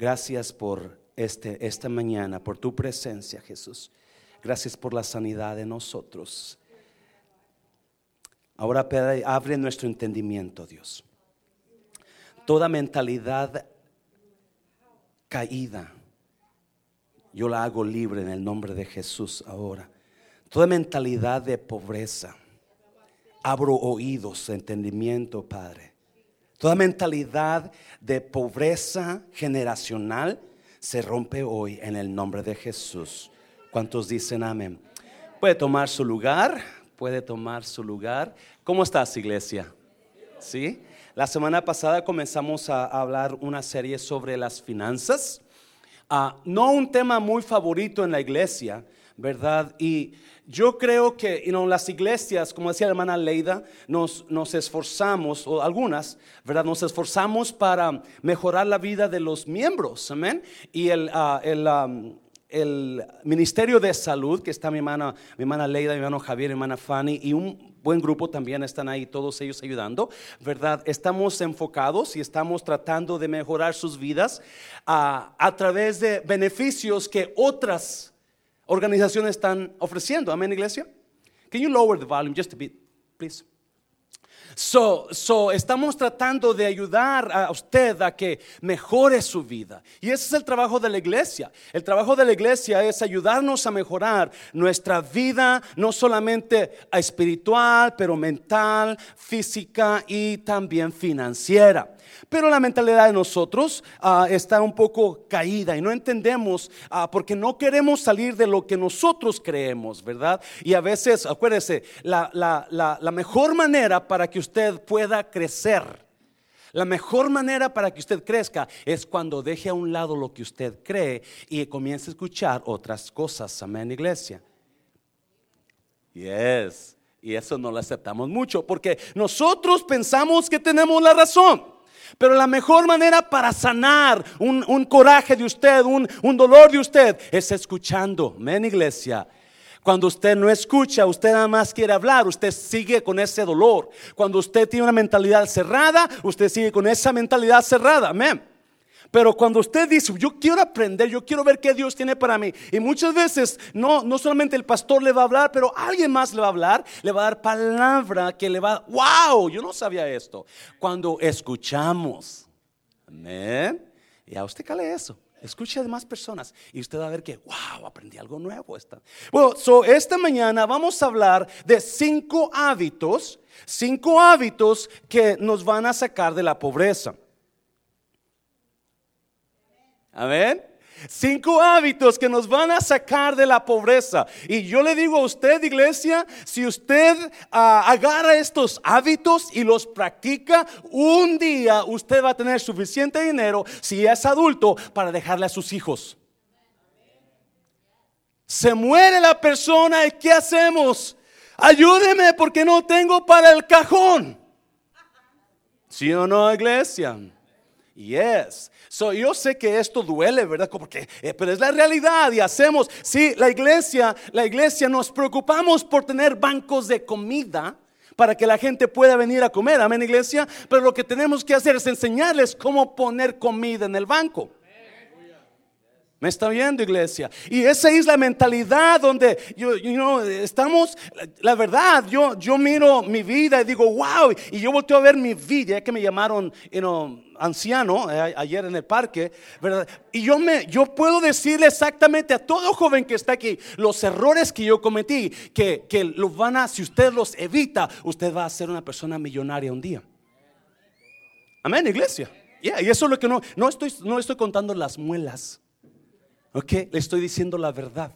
Gracias por este, esta mañana, por tu presencia, Jesús. Gracias por la sanidad de nosotros. Ahora abre nuestro entendimiento, Dios. Toda mentalidad caída, yo la hago libre en el nombre de Jesús ahora. Toda mentalidad de pobreza, abro oídos, entendimiento, Padre. Toda mentalidad de pobreza generacional se rompe hoy en el nombre de Jesús. ¿Cuántos dicen amén? Puede tomar su lugar, puede tomar su lugar. ¿Cómo estás, iglesia? ¿Sí? La semana pasada comenzamos a hablar una serie sobre las finanzas. Ah, no un tema muy favorito en la iglesia, ¿verdad? Y yo creo que en las iglesias, como decía la hermana Leida, nos, nos, esforzamos, o algunas, ¿verdad? Nos esforzamos para mejorar la vida de los miembros, amén. Y el, ah, el, el, Ministerio de Salud, que está mi hermana, mi hermana Leida, mi hermano Javier, mi hermana Fanny, y un buen grupo también están ahí, todos ellos ayudando, ¿verdad? Estamos enfocados y estamos tratando de mejorar sus vidas a, a través de beneficios que otras organizaciones están ofreciendo. Amén, iglesia. Can you lower the volume just a bit, please? So, so, estamos tratando de ayudar a usted a que mejore su vida. Y ese es el trabajo de la iglesia. El trabajo de la iglesia es ayudarnos a mejorar nuestra vida, no solamente espiritual, pero mental, física y también financiera. Pero la mentalidad de nosotros ah, está un poco caída y no entendemos ah, porque no queremos salir de lo que nosotros creemos, ¿verdad? Y a veces, acuérdese, la, la mejor manera para que usted pueda crecer, la mejor manera para que usted crezca es cuando deje a un lado lo que usted cree y comience a escuchar otras cosas. Amén, iglesia. Yes. Y eso no lo aceptamos mucho porque nosotros pensamos que tenemos la razón. Pero la mejor manera para sanar un, coraje de usted, un, un, dolor de usted, es escuchando. Amén, iglesia. Cuando usted no escucha, usted nada más quiere hablar, usted sigue con ese dolor. Cuando usted tiene una mentalidad cerrada, usted sigue con esa mentalidad cerrada. Amén. Pero cuando usted dice, yo quiero aprender, yo quiero ver qué Dios tiene para mí. Y muchas veces no, no solamente el pastor le va a hablar, pero alguien más le va a hablar, le va a dar palabra que le va, wow, yo no sabía esto. Cuando escuchamos, amén. Y a usted cale eso. Escuche a demás personas y usted va a ver que, wow, aprendí algo nuevo. Esta. Bueno, so esta mañana vamos a hablar de cinco hábitos, cinco hábitos que nos van a sacar de la pobreza. Amén. Cinco hábitos que nos van a sacar de la pobreza. Y yo le digo a usted, iglesia, si usted ah, agarra estos hábitos y los practica, un día usted va a tener suficiente dinero, si es adulto, para dejarle a sus hijos. Se muere la persona y ¿qué hacemos? Ayúdeme porque no tengo para el cajón. ¿Sí o no, iglesia? Yes. So, yo sé que esto duele, ¿verdad? Porque, eh, pero es la realidad y hacemos, sí, la iglesia, la iglesia nos preocupamos por tener bancos de comida para que la gente pueda venir a comer, amén iglesia, pero lo que tenemos que hacer es enseñarles cómo poner comida en el banco. ¿Me está viendo, iglesia? Y esa es la mentalidad donde yo, estamos, la, verdad, yo, yo miro mi vida y digo, wow, y yo volteo a ver mi vida, ya que me llamaron anciano eh, ayer en el parque, ¿verdad? Y yo, me, yo puedo decirle exactamente a todo joven que está aquí los errores que yo cometí, que, que los van a, si usted los evita, usted va a ser una persona millonaria un día. Amén, iglesia. y eso es lo que no, no estoy, no estoy contando las muelas. ¿Ok? Le estoy diciendo la verdad.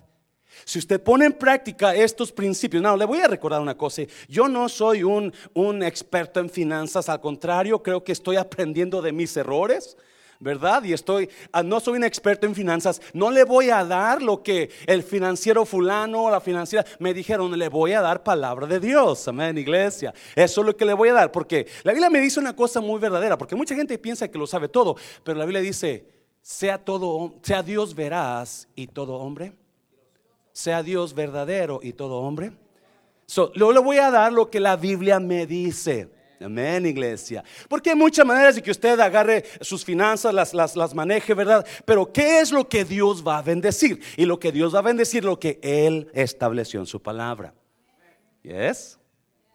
Si usted pone en práctica estos principios, no, le voy a recordar una cosa. Yo no soy un, un experto en finanzas, al contrario, creo que estoy aprendiendo de mis errores. ¿verdad? Y estoy, ah, no soy un experto en finanzas, no le voy a dar lo que el financiero fulano o la financiera me dijeron, le voy a dar palabra de Dios, amén, iglesia. Eso es lo que le voy a dar, porque la Biblia me dice una cosa muy verdadera, porque mucha gente piensa que lo sabe todo, pero la Biblia dice, sea todo, sea Dios veraz y todo hombre, sea Dios verdadero y todo hombre. So, le voy a dar lo que la Biblia me dice. Amén, iglesia. Porque hay muchas maneras de que usted agarre sus finanzas, las, las, las maneje, ¿verdad? Pero ¿qué es lo que Dios va a bendecir? Y lo que Dios va a bendecir, lo que Él estableció en su palabra. Yes?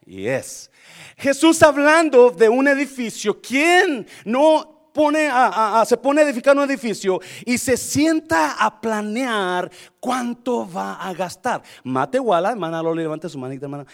Yes. Jesús hablando de un edificio, ¿quién no pone a, se pone a edificar un edificio y se sienta a planear cuánto va a gastar. Matehuala, hermana Loli, levante su manita, hermana.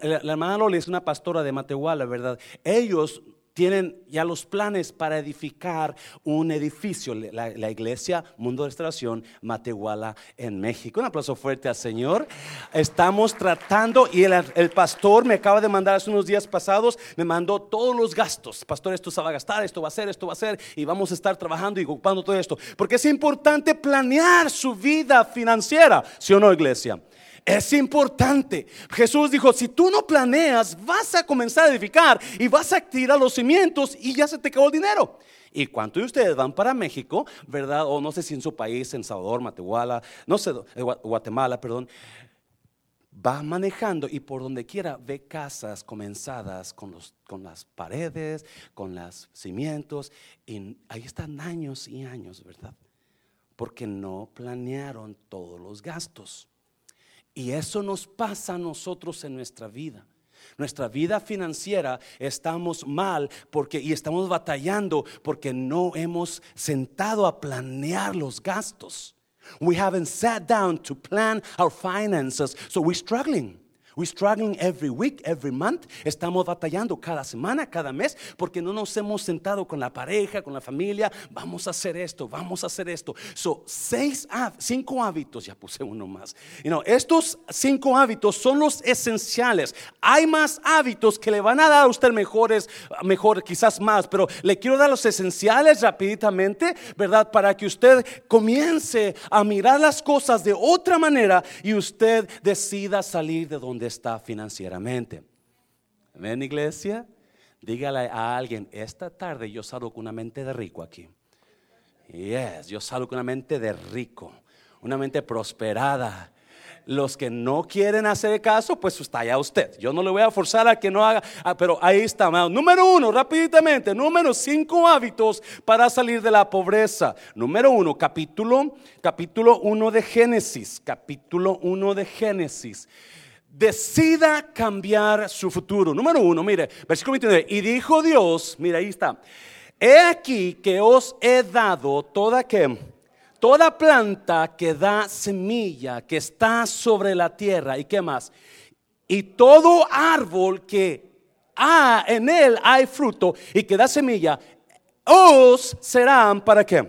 La hermana Loli es una pastora de Matehuala, ¿verdad? Ellos tienen ya los planes para edificar un edificio, la, iglesia Mundo de Restauración Matehuala en México. Un aplauso fuerte al Señor. Estamos tratando, y el, pastor me acaba de mandar hace unos días pasados, me mandó todos los gastos. Pastor, esto se va a gastar, esto va a ser, esto va a ser, y vamos a estar trabajando y ocupando todo esto. Porque es importante planear su vida financiera, ¿sí o no, iglesia? Es importante. Jesús dijo, si tú no planeas, vas a comenzar a edificar y vas a tirar los cimientos y ya se te acabó el dinero. ¿Y cuántos de ustedes van para México, verdad? O no sé si en su país, en Salvador, Matehuala, no sé, eh, Guatemala, perdón. Va manejando y por donde quiera ve casas comenzadas con, los, con las paredes, con los cimientos. Y ahí están años y años, ¿verdad? Porque no planearon todos los gastos. Y eso nos pasa a nosotros en nuestra vida. Nuestra vida financiera estamos mal porque y estamos batallando porque no hemos sentado a planear los gastos. We haven't sat down to plan our finances, so we're struggling. We're struggling every week, every month. Estamos batallando cada semana, cada mes, porque no nos hemos sentado con la pareja, con la familia. Vamos a hacer esto, vamos a hacer esto. So, seis, cinco hábitos, ya puse uno más. You know, estos cinco hábitos son los esenciales. Hay más hábitos que le van a dar a usted mejores, mejor, quizás más, pero le quiero dar los esenciales rapiditamente, ¿verdad? Para que usted comience a mirar las cosas de otra manera y usted decida salir de donde está financieramente. Amén, iglesia. Dígale a alguien, esta tarde yo salgo con una mente de rico aquí. Yes, yo salgo con una mente de rico, una mente prosperada. Los que no quieren hacer caso, pues está allá usted. Yo no le voy a forzar a que no haga, ah, pero ahí está. Número uno, rápidamente, número cinco hábitos para salir de la pobreza. Número uno, capítulo, capítulo uno de Génesis, capítulo uno de Génesis decida cambiar su futuro. Número uno, mire, versículo 29. Y dijo Dios, mira, ahí está. He aquí que os he dado toda que toda planta que da semilla, que está sobre la tierra, ¿y qué más? Y todo árbol que ha, en él hay fruto y que da semilla, os serán para qué?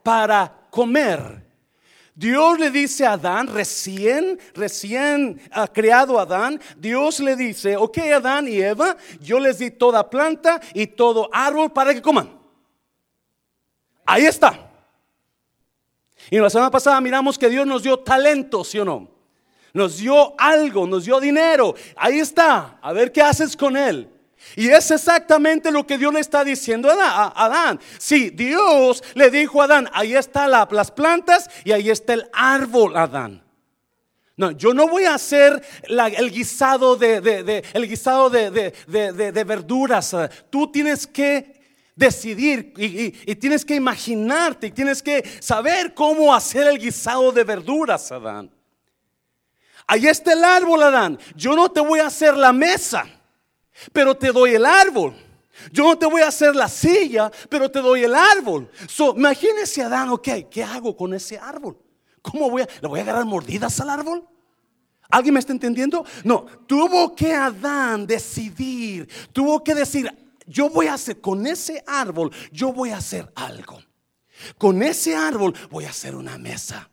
Para comer. Dios le dice a Adán, recién, recién ha creado Adán, Dios le dice, ok Adán y Eva, yo les di toda planta y todo árbol para que coman. Ahí está. Y la semana pasada miramos que Dios nos dio talento, ¿sí o no? Nos dio algo, nos dio dinero. Ahí está. A ver qué haces con él. Y es exactamente lo que Dios le está diciendo a Adán. Sí, Dios le dijo a Adán, ahí están las plantas y ahí está el árbol, Adán. No, yo no voy a hacer el guisado de, el guisado de, verduras. Tú tienes que decidir y, y, tienes que imaginarte y tienes que saber cómo hacer el guisado de verduras, Adán. Ahí está el árbol, Adán. Yo no te voy a hacer la mesa pero te doy el árbol. Yo no te voy a hacer la silla, pero te doy el árbol. So, imagínese Adán, ok, ¿qué hago con ese árbol? ¿Cómo voy a, le voy a agarrar mordidas al árbol? ¿Alguien me está entendiendo? No, tuvo que Adán decidir, tuvo que decir, yo voy a hacer con ese árbol, yo voy a hacer algo. Con ese árbol voy a hacer una mesa.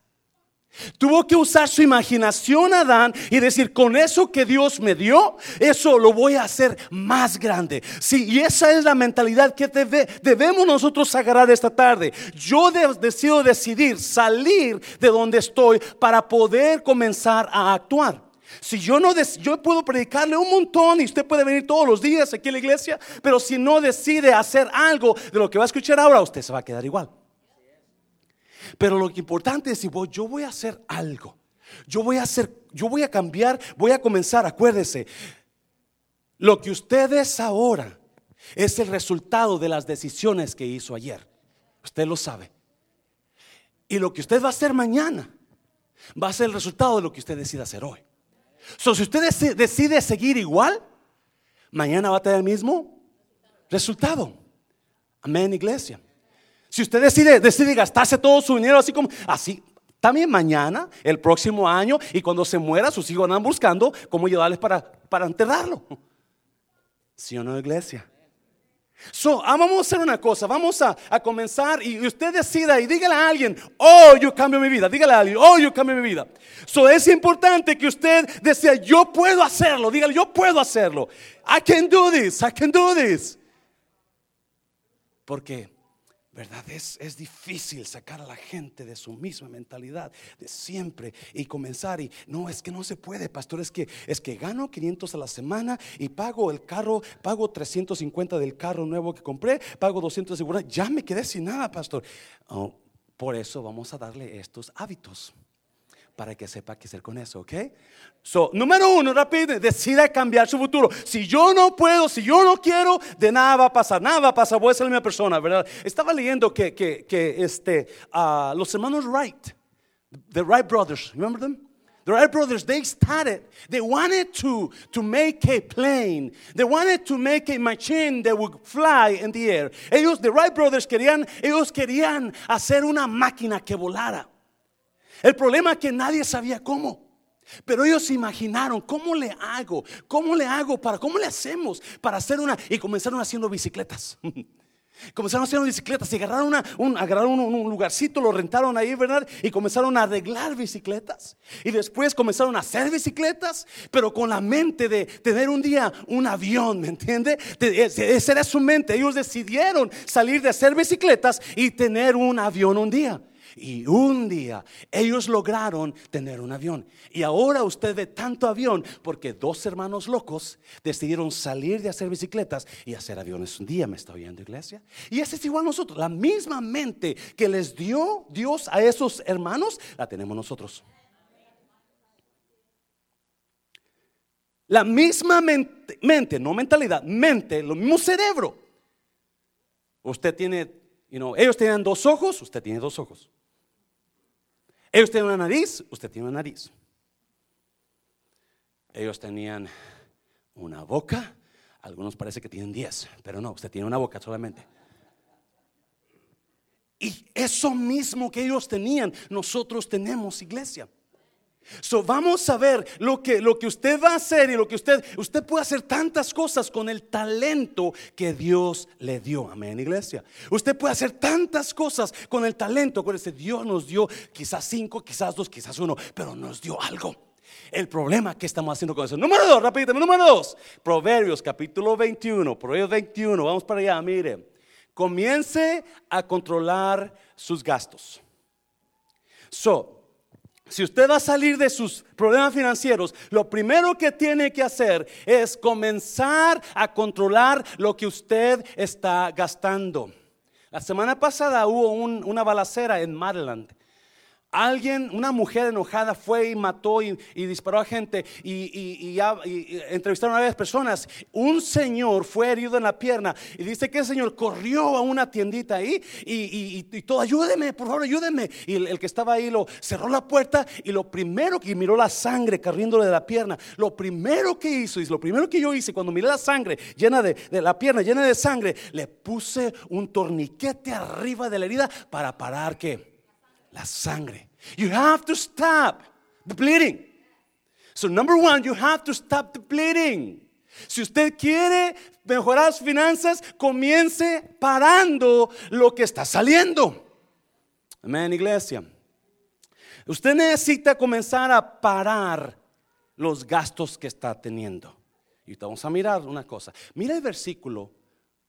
Tuvo que usar su imaginación Adán y decir, con eso que Dios me dio, eso lo voy a hacer más grande. Sí, y esa es la mentalidad que debemos nosotros agarrar esta tarde. Yo decido decidir salir de donde estoy para poder comenzar a actuar. Si yo no yo puedo predicarle un montón y usted puede venir todos los días aquí a la iglesia, pero si no decide hacer algo de lo que va a escuchar ahora, usted se va a quedar igual. Pero lo importante es si yo voy a hacer algo. Yo voy a hacer, yo voy a cambiar, voy a comenzar, acuérdese. Lo que usted es ahora es el resultado de las decisiones que hizo ayer. Usted lo sabe. Y lo que usted va a hacer mañana va a ser el resultado de lo que usted decida hacer hoy. So, si usted decide seguir igual, mañana va a tener el mismo resultado. Amén, iglesia. Si usted decide, decide gastarse todo su dinero así como así, también mañana, el próximo año, y cuando se muera, sus hijos andan buscando cómo llevarles para, para enterrarlo. ¿Sí o no, iglesia? So, ah, vamos a hacer una cosa, vamos a, comenzar y usted decida y dígale a alguien, oh, yo cambio mi vida, dígale a alguien, oh, yo cambio mi vida. So, es importante que usted decida, yo puedo hacerlo, dígale, yo puedo hacerlo. I can do this, I can do this. Porque ¿Verdad? Es, es, difícil sacar a la gente de su misma mentalidad de siempre y comenzar y no, es que no se puede, pastor, es que es que gano 500 a la semana y pago el carro, pago 350 del carro nuevo que compré, pago 200 de seguridad, ya me quedé sin nada, pastor. Oh, por eso vamos a darle estos hábitos para que sepa qué hacer con eso, ¿ok? So, número uno, rápido, decida cambiar su futuro. Si yo no puedo, si yo no quiero, de nada va a pasar, nada va a pasar, voy a ser la misma persona, ¿verdad? Estaba leyendo que, que, que este, uh, los hermanos Wright, the Wright brothers, remember them? The Wright brothers, they started, they wanted to, to make a plane. They wanted to make a machine that would fly in the air. Ellos, the Wright brothers, querían, ellos querían hacer una máquina que volara. El problema es que nadie sabía cómo. Pero ellos imaginaron, ¿cómo le hago? ¿Cómo le hago para, cómo le hacemos para hacer una? Y comenzaron haciendo bicicletas. Comenzaron haciendo bicicletas y agarraron, un, agarraron un, lugarcito, lo rentaron ahí, ¿verdad? Y comenzaron a arreglar bicicletas. Y después comenzaron a hacer bicicletas, pero con la mente de tener un día un avión, ¿me entiende? Esa era su mente. Ellos decidieron salir de hacer bicicletas y tener un avión un día. Y un día ellos lograron tener un avión. Y ahora usted ve tanto avión porque dos hermanos locos decidieron salir de hacer bicicletas y hacer aviones. Un día me está oyendo iglesia. Y ese es igual nosotros. La misma mente que les dio Dios a esos hermanos, la tenemos nosotros. La misma mente, no mentalidad, mente, lo mismo cerebro. Usted tiene, you ellos tienen dos ojos, usted tiene dos ojos. Ellos tienen una nariz, usted tiene una nariz. Ellos tenían una boca, algunos parece que tienen diez, pero no, usted tiene una boca solamente. Y eso mismo que ellos tenían, nosotros tenemos iglesia. So, vamos a ver lo que, lo que usted va a hacer y lo que usted, usted puede hacer tantas cosas con el talento que Dios le dio. Amén, iglesia. Usted puede hacer tantas cosas con el talento. ese Dios nos dio quizás cinco, quizás dos, quizás uno, pero nos dio algo. El problema que estamos haciendo con eso. Número dos, rápido, número dos. Proverbios capítulo 21, Proverbios 21, vamos para allá, mire. Comience a controlar sus gastos. So, si usted va a salir de sus problemas financieros, lo primero que tiene que hacer es comenzar a controlar lo que usted está gastando. La semana pasada hubo una balacera en Maryland Alguien, una mujer enojada fue y mató y, disparó a gente y, entrevistaron a varias personas. Un señor fue herido en la pierna y dice que el señor corrió a una tiendita ahí y, todo, ayúdeme, por favor, ayúdeme. Y el, que estaba ahí lo cerró la puerta y lo primero que miró la sangre corriéndole de la pierna, lo primero que hizo y lo primero que yo hice cuando miré la sangre llena de, de la pierna, llena de sangre, le puse un torniquete arriba de la herida para parar que la sangre. You have to stop the bleeding. So number one, you have to stop the bleeding. Si usted quiere mejorar sus finanzas, comience parando lo que está saliendo. Amén, iglesia. Usted necesita comenzar a parar los gastos que está teniendo. Y vamos a mirar una cosa. Mira el versículo,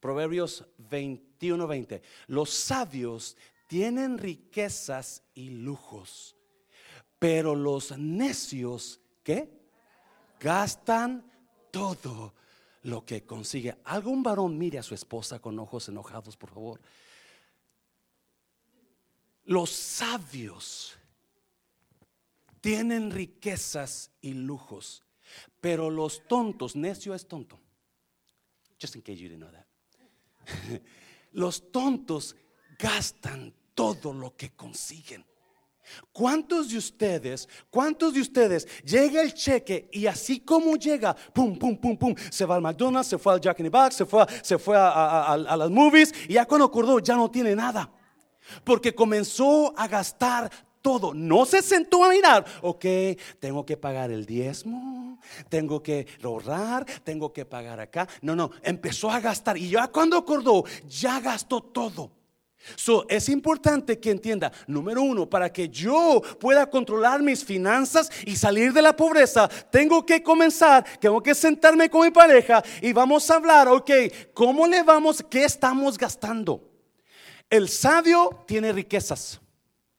Proverbios 21, 20. Los sabios tienen riquezas y lujos, pero los necios, ¿qué? Gastan todo lo que consigue. Algún varón mire a su esposa con ojos enojados, por favor. Los sabios tienen riquezas y lujos, pero los tontos, necio es tonto. Just in case you didn't know that. Los tontos gastan todo lo que consiguen. ¿Cuántos de ustedes, cuántos de ustedes llega el cheque y así como llega, pum, pum, pum, pum, se va al McDonald's, se fue al Jack in the Box, se fue, se fue a, las movies y ya cuando acordó ya no tiene nada? Porque comenzó a gastar todo. No se sentó a mirar, ok, tengo que pagar el diezmo, tengo que ahorrar, tengo que pagar acá. No, no, empezó a gastar y ya cuando acordó, ya gastó todo. So, es importante que entienda, número uno, para que yo pueda controlar mis finanzas y salir de la pobreza, tengo que comenzar, tengo que sentarme con mi pareja y vamos a hablar, ok, ¿cómo le vamos, qué estamos gastando? El sabio tiene riquezas,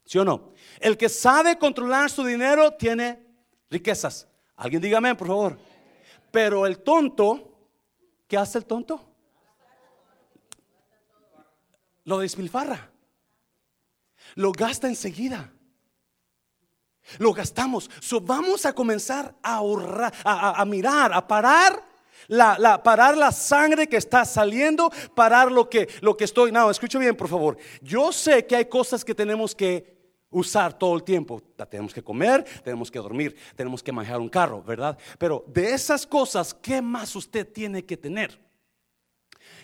¿sí o no? El que sabe controlar su dinero tiene riquezas. Alguien dígame, por favor. Pero el tonto, ¿qué hace el tonto? Lo despilfarra. Lo gasta enseguida. Lo gastamos. So, vamos a comenzar a ahorrar, a, mirar, a parar. La, parar la sangre que está saliendo, parar lo que, lo que estoy. No, escucha bien, por favor. Yo sé que hay cosas que tenemos que usar todo el tiempo. Tenemos que comer, tenemos que dormir, tenemos que manejar un carro, ¿verdad? Pero de esas cosas, ¿qué más usted tiene que tener?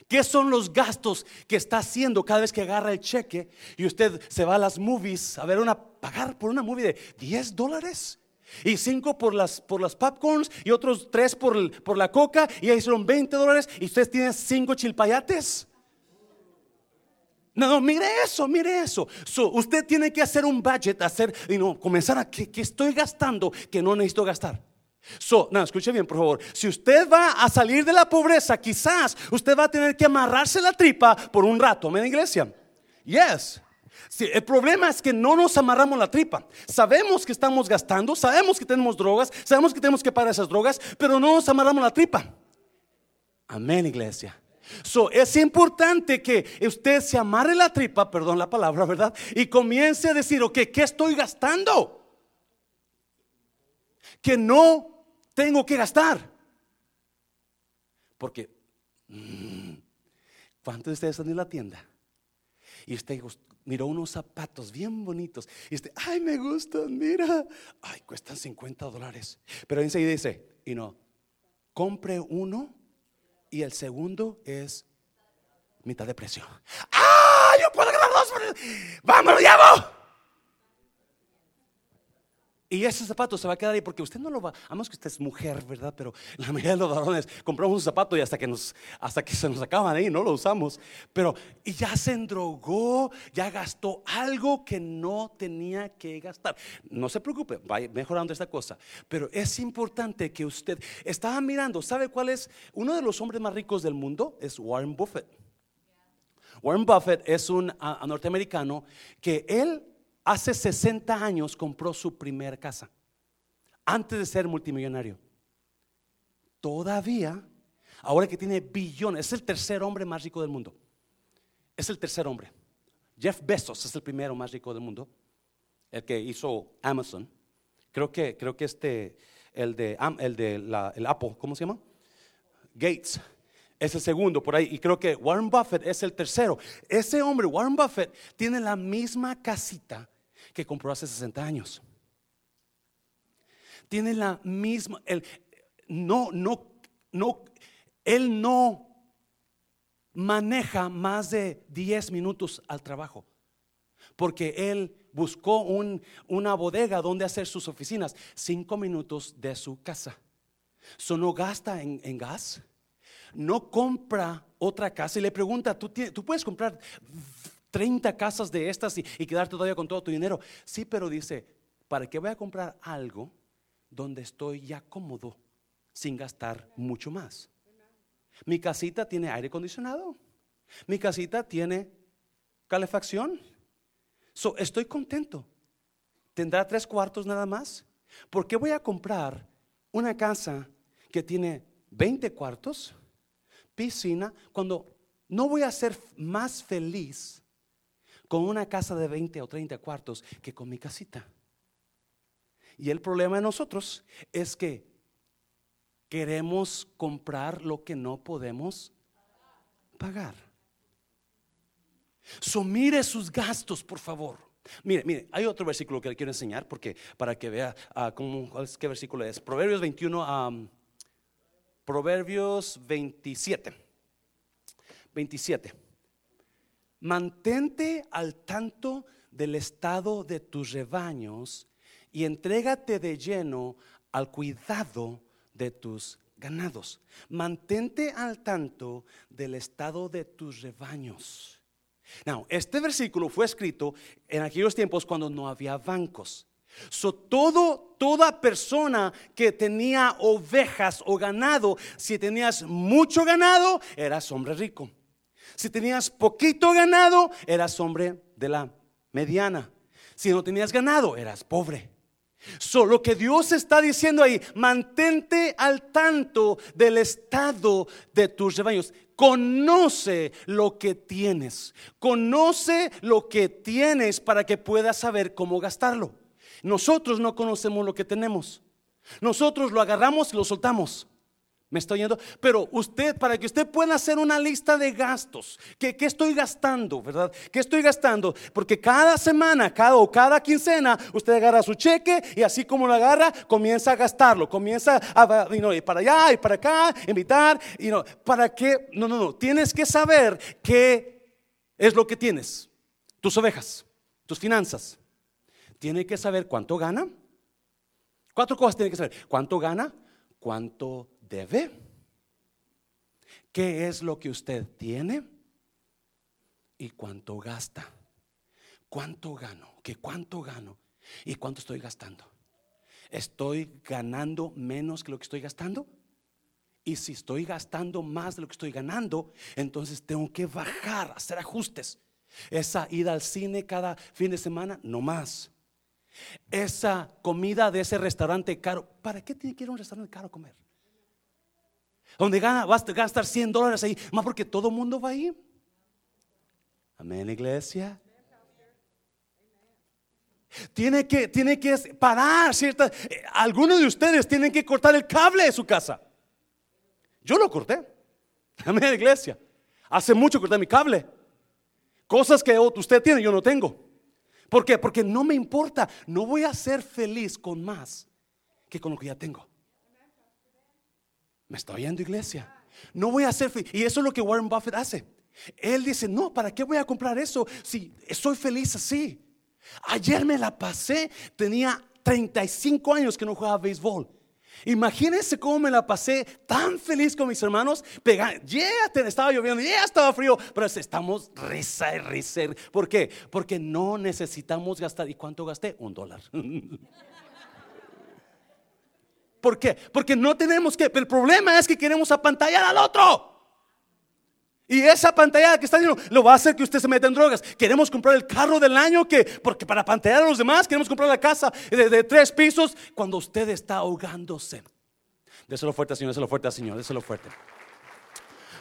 ¿Qué son los gastos que está haciendo cada vez que agarra el cheque y usted se va a las movies a ver una, pagar por una movie de 10 dólares? Y 5 por las, por las popcorns y otros 3 por, por la coca y ahí son 20 dólares y usted tiene 5 chilpayates. No, no, mire eso, mire eso. usted tiene que hacer un budget, hacer, y no, comenzar a que, que estoy gastando que no necesito gastar. So, no, escuche bien, por favor. Si usted va a salir de la pobreza, quizás usted va a tener que amarrarse la tripa por un rato. ¿Me iglesia? Yes. el problema es que no nos amarramos la tripa. Sabemos que estamos gastando, sabemos que tenemos drogas, sabemos que tenemos que pagar esas drogas, pero no nos amarramos la tripa. Amén, iglesia. So, es importante que usted se amarre la tripa, perdón la palabra, ¿verdad? Y comience a decir, ok, ¿qué estoy gastando? Que no tengo que gastar. Porque, mm, ¿cuántos de ustedes están en la tienda? Y usted miró unos zapatos bien bonitos. Y usted, ay, me gustan, mira. Ay, cuestan 50 dólares. Pero enseguida dice, y no, compre uno y el segundo es mitad de precio. ¡Ah! Yo puedo ganar dos. ¡Vamos, lo llevo! Y ese zapato se va a quedar ahí porque usted no lo va, a menos que usted es mujer, ¿verdad? Pero la mayoría de los varones compramos un zapato y hasta que, nos, hasta que se nos acaban ahí, no lo usamos. Pero y ya se endrogó, ya gastó algo que no tenía que gastar. No se preocupe, va mejorando esta cosa. Pero es importante que usted, estaba mirando, ¿sabe cuál es? Uno de los hombres más ricos del mundo es Warren Buffett. Warren Buffett es un norteamericano que él hace 60 años compró su primera casa, antes de ser multimillonario. Todavía, ahora que tiene billones, es el tercer hombre más rico del mundo. Es el tercer hombre. Jeff Bezos es el primero más rico del mundo, el que hizo Amazon. Creo que, creo que este, el de, el de el Apple, ¿cómo se llama? Gates es el segundo por ahí. Y creo que Warren Buffett es el tercero. Ese hombre, Warren Buffett, tiene la misma casita que compró hace 60 años. Tiene la misma, el, no, no, no, él no maneja más de 10 minutos al trabajo, porque él buscó una bodega donde hacer sus oficinas, 5 minutos de su casa. So no gasta en, gas, no compra otra casa y le pregunta, ¿tú, tú puedes comprar 30 casas de estas y, y quedarte todavía con todo tu dinero. Sí, pero dice, ¿para qué voy a comprar algo donde estoy ya cómodo sin gastar mucho más? Mi casita tiene aire acondicionado. Mi casita tiene calefacción. So, estoy contento. ¿Tendrá tres cuartos nada más? ¿Por qué voy a comprar una casa que tiene 20 cuartos, piscina, cuando no voy a ser más feliz con una casa de 20 o 30 cuartos que con mi casita. Y el problema de nosotros es que queremos comprar lo que no podemos pagar. So mire sus gastos, por favor. Mire, mire, hay otro versículo que le quiero enseñar porque para que vea ah, cómo, qué versículo es. Proverbios 21, Proverbios 27. 27. Mantente al tanto del estado de tus rebaños y entrégate de lleno al cuidado de tus ganados. Mantente al tanto del estado de tus rebaños. Now, este versículo fue escrito en aquellos tiempos cuando no había bancos. So, todo, toda persona que tenía ovejas o ganado, si tenías mucho ganado, eras hombre rico. Si tenías poquito ganado, eras hombre de la mediana. Si no tenías ganado, eras pobre. Solo que Dios está diciendo ahí, mantente al tanto del estado de tus rebaños. Conoce lo que tienes. Conoce lo que tienes para que puedas saber cómo gastarlo. Nosotros no conocemos lo que tenemos. Nosotros lo agarramos y lo soltamos. ¿Me estoy yendo? Pero usted, para que usted pueda hacer una lista de gastos, ¿qué, estoy gastando? ¿Verdad? ¿Qué estoy gastando? Porque cada semana, cada o cada quincena, usted agarra su cheque y así como lo agarra, comienza a gastarlo, comienza a ir para allá y para acá, invitar, y no, ¿para qué? No, no, no, tienes que saber qué es lo que tienes, tus ovejas, tus finanzas. Tiene que saber cuánto gana. Cuatro cosas tiene que saber. ¿Cuánto gana? ¿Cuánto debe? ¿Qué es lo que usted tiene? ¿Y cuánto gasta? ¿Cuánto gano? ¿Qué cuánto gano? ¿Y cuánto estoy gastando? ¿Estoy ganando menos que lo que estoy gastando? Y si estoy gastando más de lo que estoy ganando, entonces tengo que bajar, hacer ajustes. Esa ida al cine cada fin de semana, no más. Esa comida de ese restaurante caro, ¿para qué tiene que ir a un restaurante caro a comer? Donde gana, vas a gastar 100 dólares ahí, más porque todo el mundo va ahí. Amén, iglesia. Tiene que, tiene que parar, ¿cierto? Eh, algunos de ustedes tienen que cortar el cable de su casa. Yo lo corté. Amén, iglesia. Hace mucho corté mi cable. Cosas que usted tiene, yo no tengo. ¿Por qué? Porque no me importa. No voy a ser feliz con más que con lo que ya tengo. ¿Me está oyendo iglesia? No voy a ser feliz. Y eso es lo que Warren Buffett hace. Él dice, no, ¿para qué voy a comprar eso si soy feliz así? Ayer me la pasé, tenía 35 años que no jugaba béisbol. Imagínense cómo me la pasé tan feliz con mis hermanos. ya estaba lloviendo, ya estaba frío, pero estamos risa y risa. ¿Por qué? Porque no necesitamos gastar. ¿Y cuánto gasté? Un dólar. ¿Por qué? Porque no tenemos que, el problema es que queremos apantallar al otro. Y esa pantalla que está lleno lo va a hacer que usted se meta en drogas. Queremos comprar el carro del año que, porque para pantallar a los demás, queremos comprar la casa de, tres pisos cuando usted está ahogándose. Déselo fuerte, Señor, déselo fuerte, Señor, déselo fuerte.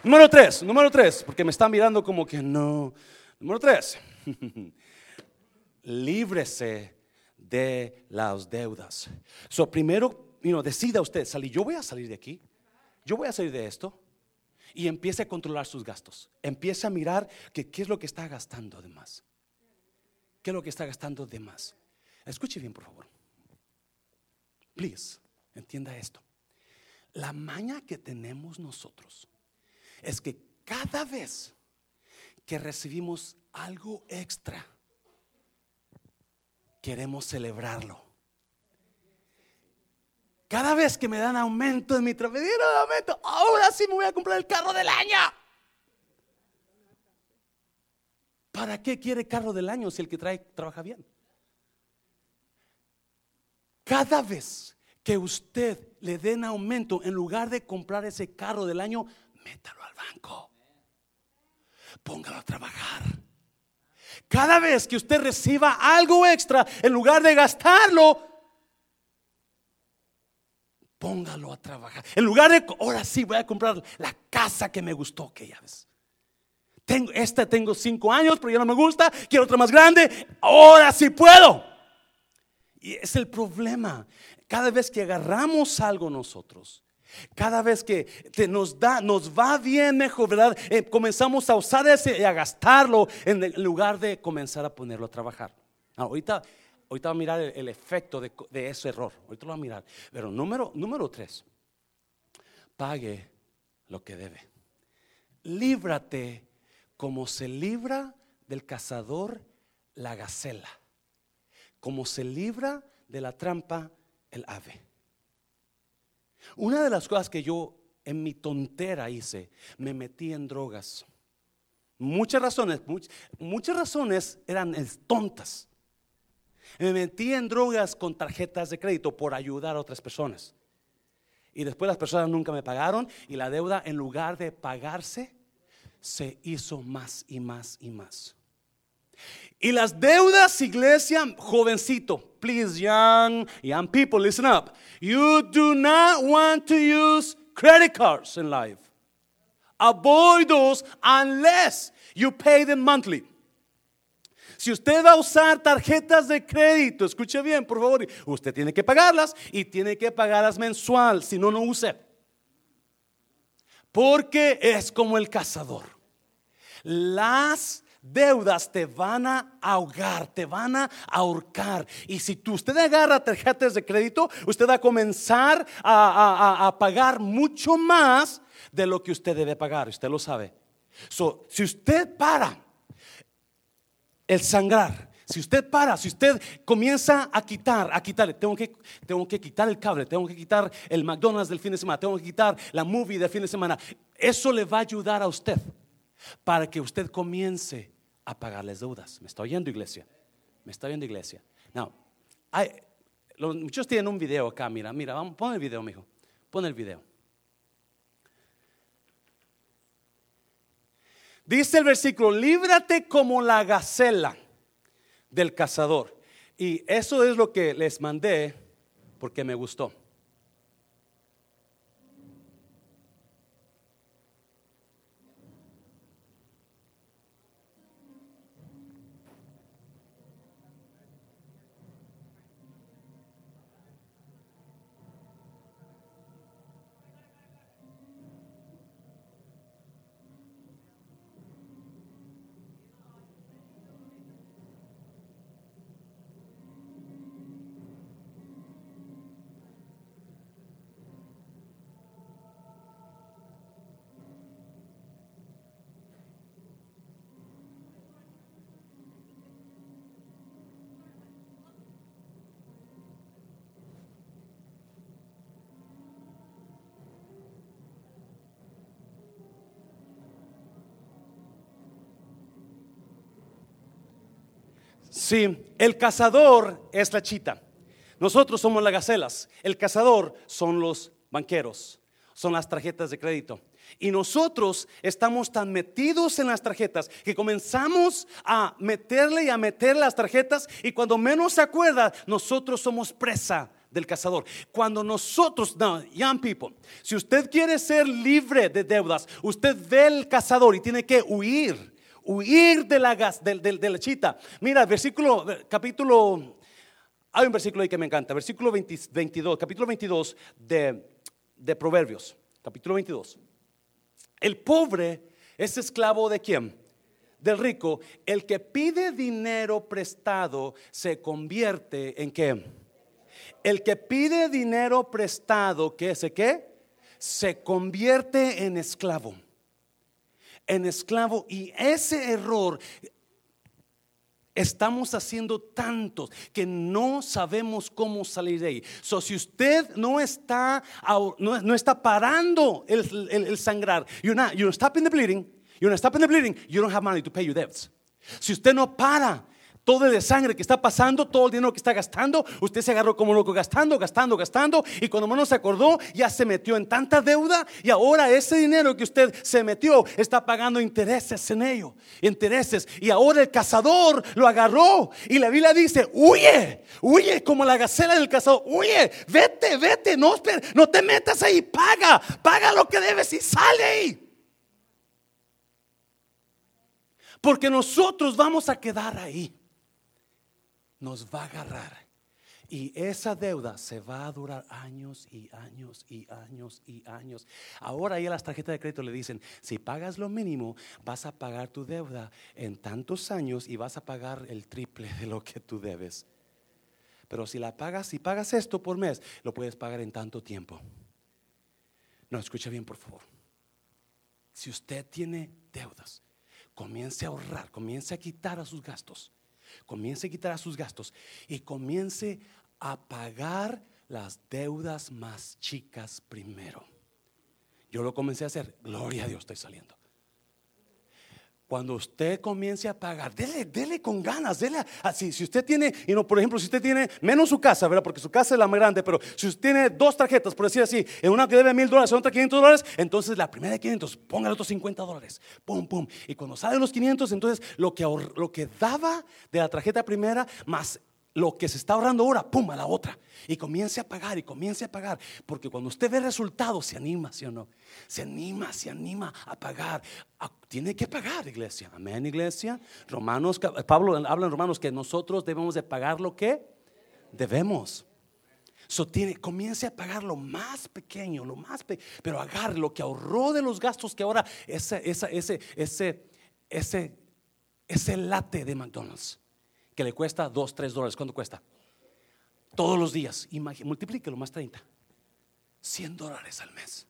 Número tres, número tres, porque me está mirando como que no. Número tres, líbrese de las deudas. So, primero decida usted salir. Yo voy a salir de aquí. Yo voy a salir de esto. Y empiece a controlar sus gastos. Empiece a mirar que, qué es lo que está gastando de más. ¿Qué es lo que está gastando de más? Escuche bien, por favor. Please, entienda esto. La maña que tenemos nosotros es que cada vez que recibimos algo extra, queremos celebrarlo. Cada vez que me dan aumento en mi trabajo, aumento, ahora sí me voy a comprar el carro del año. ¿Para qué quiere carro del año si el que trae trabaja bien? Cada vez que usted le den aumento, en lugar de comprar ese carro del año, métalo al banco. Póngalo a trabajar. Cada vez que usted reciba algo extra, en lugar de gastarlo, póngalo a trabajar. En lugar de, ahora sí voy a comprar la casa que me gustó, que ya ves. Tengo, esta tengo cinco años, pero ya no me gusta, quiero otra más grande, ahora sí puedo. Y es el problema. Cada vez que agarramos algo nosotros, Cada vez que nos da, nos va bien mejor, ¿verdad? Eh, comenzamos a usar ese y a gastarlo en lugar de comenzar a ponerlo a trabajar. ahorita, ahorita va a mirar el, efecto de, ese error. Ahorita lo va a mirar. Pero número, número tres, pague lo que debe. Líbrate como se libra del cazador la gacela, como se libra de la trampa el ave. Una de las cosas que yo en mi tontera hice, me metí en drogas. Muchas razones, muchas, razones eran tontas. Me metí en drogas con tarjetas de crédito por ayudar a otras personas. Y después las personas nunca me pagaron y la deuda en lugar de pagarse se hizo más y más y más. Y las deudas, iglesia, jovencito, please, young, young people, listen up. You do not want to use credit cards in life. Avoid those unless you pay them monthly. Si usted va a usar tarjetas de crédito, escuche bien, por favor, usted tiene que pagarlas y tiene que pagarlas mensual, si no, no use. Porque es como el cazador. Las deudas te van a ahogar, te van a ahorcar. Y si usted agarra tarjetas de crédito, usted va a comenzar a, pagar mucho más de lo que usted debe pagar. Usted lo sabe. si usted para el sangrar, si usted para, si usted comienza a quitar, a quitarle, tengo que, tengo que quitar el cable, tengo que quitar el McDonald's del fin de semana, tengo que quitar la movie del fin de semana, eso le va a ayudar a usted para que usted comience a pagarles deudas. ¿Me está oyendo, iglesia? ¿Me está oyendo, iglesia? No. muchos tienen un video acá, mira, mira, vamos, pon el video, mijo. Pon el video. Dice el versículo, líbrate como la gacela del cazador. Y eso es lo que les mandé porque me gustó. Sí, el cazador es la chita. Nosotros somos las gacelas. El cazador son los banqueros, son las tarjetas de crédito. Y nosotros estamos tan metidos en las tarjetas que comenzamos a meterle y a meter las tarjetas y cuando menos se acuerda, nosotros somos presa del cazador. Cuando nosotros, no, young people, si usted quiere ser libre de deudas, usted ve el cazador y tiene que huir huir de la, de, la chita. Mira, versículo, capítulo, hay un versículo ahí que me encanta, versículo 22, capítulo 22 de, de Proverbios, capítulo 22. El pobre es esclavo de quién? Del rico. El que pide dinero prestado se convierte en qué? El que pide dinero prestado, ¿qué es qué? Se convierte en esclavo en esclavo y ese error Estamos haciendo tantos que no sabemos cómo salir de ahí. So, si usted no está, no, está parando el, el, sangrar, you're not, you're stopping the bleeding, you're not stopping the bleeding, you don't have money to pay your debts. Si usted no para todo el sangre que está pasando, todo el dinero que está gastando, usted se agarró como loco gastando, gastando, gastando, y cuando menos se acordó, ya se metió en tanta deuda, y ahora ese dinero que usted se metió está pagando intereses en ello, intereses, y ahora el cazador lo agarró, y la Biblia dice, huye, huye como la gacela del cazador, huye, vete, vete, no, no te metas ahí, paga, paga lo que debes y sale ahí. Porque nosotros vamos a quedar ahí nos va a agarrar Y esa deuda se va a durar años y años y años y años. Ahora ya las tarjetas de crédito le dicen, si pagas lo mínimo, vas a pagar tu deuda en tantos años y vas a pagar el triple de lo que tú debes. Pero si la pagas, si pagas esto por mes, lo puedes pagar en tanto tiempo. No, escucha bien, por favor. Si usted tiene deudas, comience a ahorrar, comience a quitar a sus gastos, comience a quitar sus gastos y comience a pagar las deudas más chicas primero. Yo lo comencé a hacer, gloria a Dios, estoy saliendo. Cuando usted comience a pagar, dele, dele con ganas, dele así. Si usted tiene, y no, por ejemplo, si usted tiene menos su casa, ¿verdad? Porque su casa es la más grande, pero si usted tiene dos tarjetas, por decir así, en una que debe mil dólares, en otra 500 dólares, entonces la primera de 500, ponga el otro 50 dólares, pum, pum. Y cuando salen los 500, entonces lo que, lo que daba de la tarjeta primera, más lo que se está ahorrando ahora, pum, a la otra. Y comience a pagar y comience a pagar. Porque cuando usted ve resultados, se anima, ¿sí o no? Se anima, se anima a pagar. tiene que pagar, iglesia. Amén, iglesia. Romanos, Pablo habla en Romanos que nosotros debemos de pagar lo que debemos. So, tiene, comience a pagar lo más pequeño, lo más pequeño, pero agarre lo que ahorró de los gastos que ahora ese, ese, ese, ese, ese, ese late de McDonald's que le cuesta 2, 3 dólares. ¿Cuánto cuesta? Todos los días. Multiplíquelo más 30. 100 dólares al mes.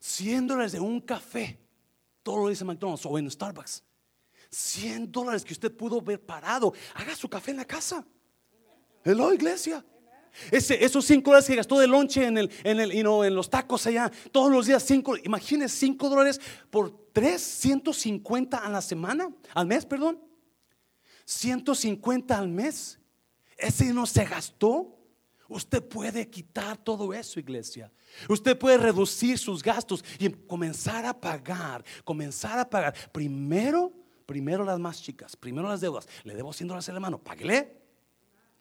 100 dólares de un café. Todo lo dice McDonald's o en Starbucks. 100 dólares que usted pudo ver parado. Haga su café en la casa. Hello, iglesia. Ese, esos 5 dólares que gastó de lonche en, el, en, el, en los tacos allá, todos los días 5, imagínese 5 dólares por 3, 150 a la semana, al mes, perdón. 150 al mes. Ese no se gastó. Usted puede quitar todo eso, iglesia. Usted puede reducir sus gastos y comenzar a pagar, comenzar a pagar. Primero, primero las más chicas, primero las deudas. Le debo 100 dólares la mano, páguele.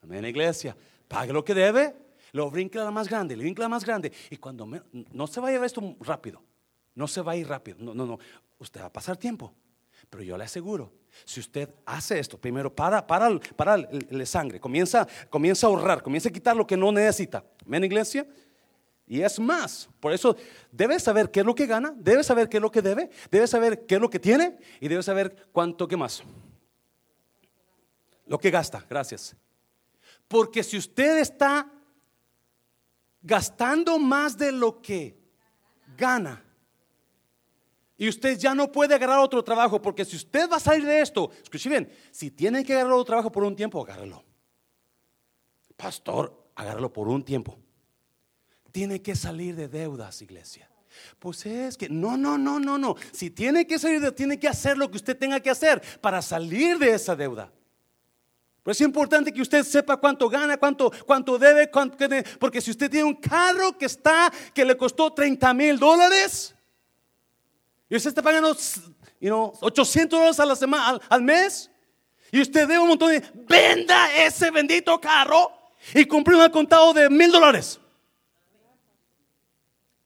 Amén, iglesia. Pague lo que debe, lo brinque la más grande, le brinque la más grande. Y cuando no se va a llevar esto rápido, no se va a ir rápido, no, no, no. Usted va a pasar tiempo. Pero yo le aseguro, si usted hace esto, primero para, para, para el, sangre, comienza, comienza a ahorrar, comienza a quitar lo que no necesita. ¿Ven, iglesia? Y es más, por eso debe saber qué es lo que gana, debe saber qué es lo que debe, debe saber qué es lo que tiene y debe saber cuánto que más. Lo que gasta, gracias. Porque si usted está gastando más de lo que gana, y usted ya no puede agarrar otro trabajo, porque si usted va a salir de esto, escuche bien, si tiene que agarrar otro trabajo por un tiempo, agárralo. Pastor, agárralo por un tiempo. Tiene que salir de deudas, iglesia. Pues es que, no, no, no, no, no. Si tiene que salir de, tiene que hacer lo que usted tenga que hacer para salir de esa deuda. Pero es importante que usted sepa cuánto gana, cuánto, cuánto debe, cuánto, porque si usted tiene un carro que está, que le costó 30 mil dólares, y usted está pagando you know, 800 dólares a la semana, al, mes. Y usted debe un montón de. Venda ese bendito carro y compre un contado de mil dólares.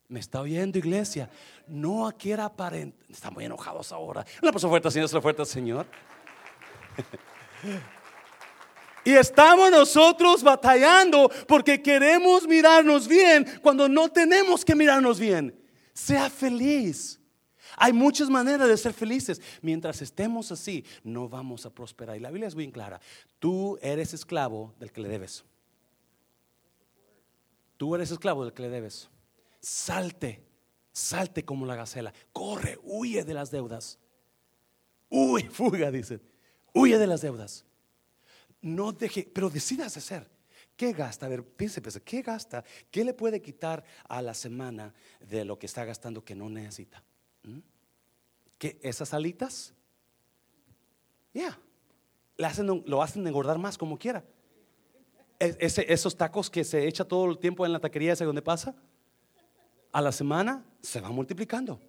Me está oyendo, iglesia. No quiera aparentar. Están muy enojados ahora. Una persona fuerte, Señor, es la fuerte, Señor. Y estamos nosotros batallando porque queremos mirarnos bien cuando no tenemos que mirarnos bien. Sea feliz. Hay muchas maneras de ser felices. Mientras estemos así, no vamos a prosperar. Y la Biblia es bien clara. Tú eres esclavo del que le debes. Tú eres esclavo del que le debes. Salte, salte como la gacela. Corre, huye de las deudas. Huye, fuga, dice. Huye de las deudas. No deje, pero decidas hacer. ¿Qué gasta? A ver, piense, ¿qué gasta? ¿Qué le puede quitar a la semana de lo que está gastando que no necesita? ¿Qué? ¿Esas alitas? Ya. lo hacen engordar más como quiera. esos tacos que se echa todo el tiempo en la taquería, ¿ese donde pasa? A la semana se va multiplicando.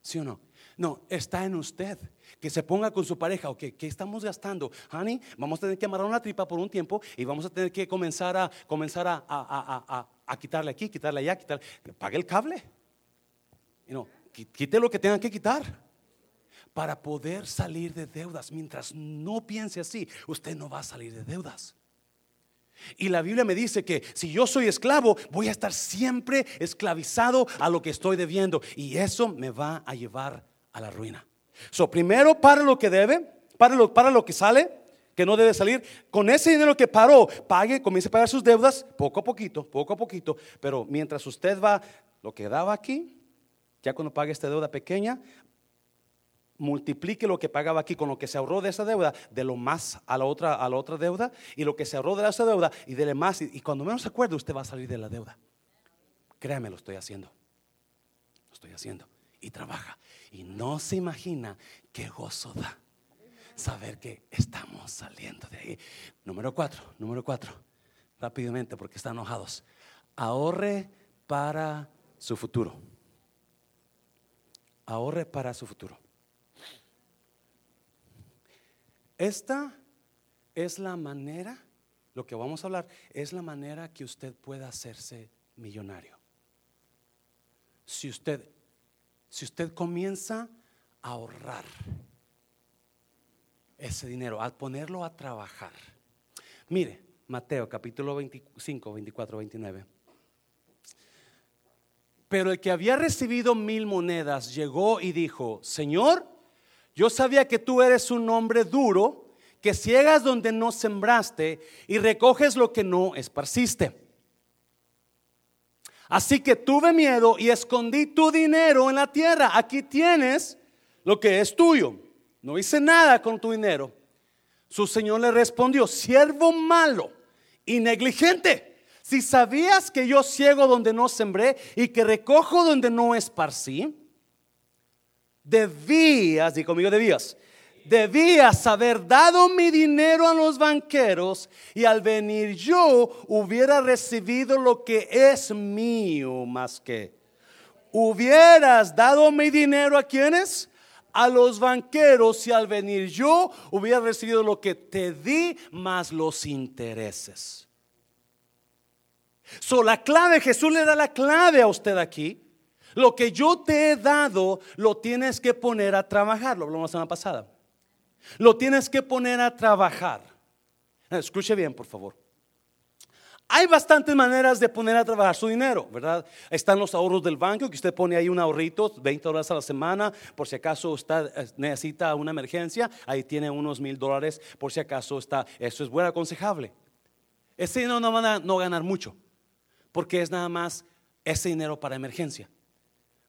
¿Sí o no? No, está en usted. Que se ponga con su pareja, ok, ¿qué estamos gastando? Honey, vamos a tener que amarrar una tripa por un tiempo y vamos a tener que comenzar a, comenzar a quitarle aquí, quitarle allá, quitarle. Pague el cable no, quite lo que tengan que quitar para poder salir de deudas. Mientras no piense así, usted no va a salir de deudas. Y la Biblia me dice que si yo soy esclavo, voy a estar siempre esclavizado a lo que estoy debiendo. Y eso me va a llevar a la ruina. So, primero para lo que debe, para lo, para lo que sale, que no debe salir. Con ese dinero que paró, pague, comience a pagar sus deudas poco a poquito, poco a poquito. Pero mientras usted va, lo que daba aquí, ya cuando pague esta deuda pequeña, multiplique lo que pagaba aquí con lo que se ahorró de esa deuda, de lo más a la otra, a la otra deuda, y lo que se ahorró de esa deuda, y dele más. Y, cuando menos se acuerde, usted va a salir de la deuda. Créame, lo estoy haciendo. Lo estoy haciendo. Y trabaja. Y no se imagina qué gozo da saber que estamos saliendo de ahí. Número cuatro, número cuatro, rápidamente porque están enojados. Ahorre para su futuro. Ahorre para su futuro. Esta es la manera, lo que vamos a hablar, es la manera que usted pueda hacerse millonario. Si usted, si usted comienza a ahorrar ese dinero, al ponerlo a trabajar. Mire, Mateo capítulo 25, 24, 29. Pero el que había recibido mil monedas llegó y dijo, Señor, yo sabía que tú eres un hombre duro, que ciegas donde no sembraste y recoges lo que no esparciste. Así que tuve miedo y escondí tu dinero en la tierra. Aquí tienes lo que es tuyo no hice nada con tu dinero. Su señor le respondió, siervo malo y negligente. Si sabías que yo ciego donde no sembré y que recojo donde no esparcí, debías, di conmigo, debías, debías haber dado mi dinero a los banqueros y al venir yo hubiera recibido lo que es mío más que. Hubieras dado mi dinero a quienes? a los banqueros y al venir yo hubiera recibido lo que te di más los intereses. So, la clave, Jesús le da la clave a usted aquí. Lo que yo te he dado, lo tienes que poner a trabajar. Lo hablamos la semana pasada. Lo tienes que poner a trabajar. Escuche bien, por favor. Hay bastantes maneras de poner a trabajar su dinero, ¿verdad? Están los ahorros del banco, que usted pone ahí un ahorrito, 20 dólares a la semana, por si acaso usted eh, necesita una emergencia, ahí tiene unos mil dólares, por si acaso está, eso es bueno, aconsejable. Ese dinero no van a no ganar mucho, porque es nada más ese dinero para emergencia.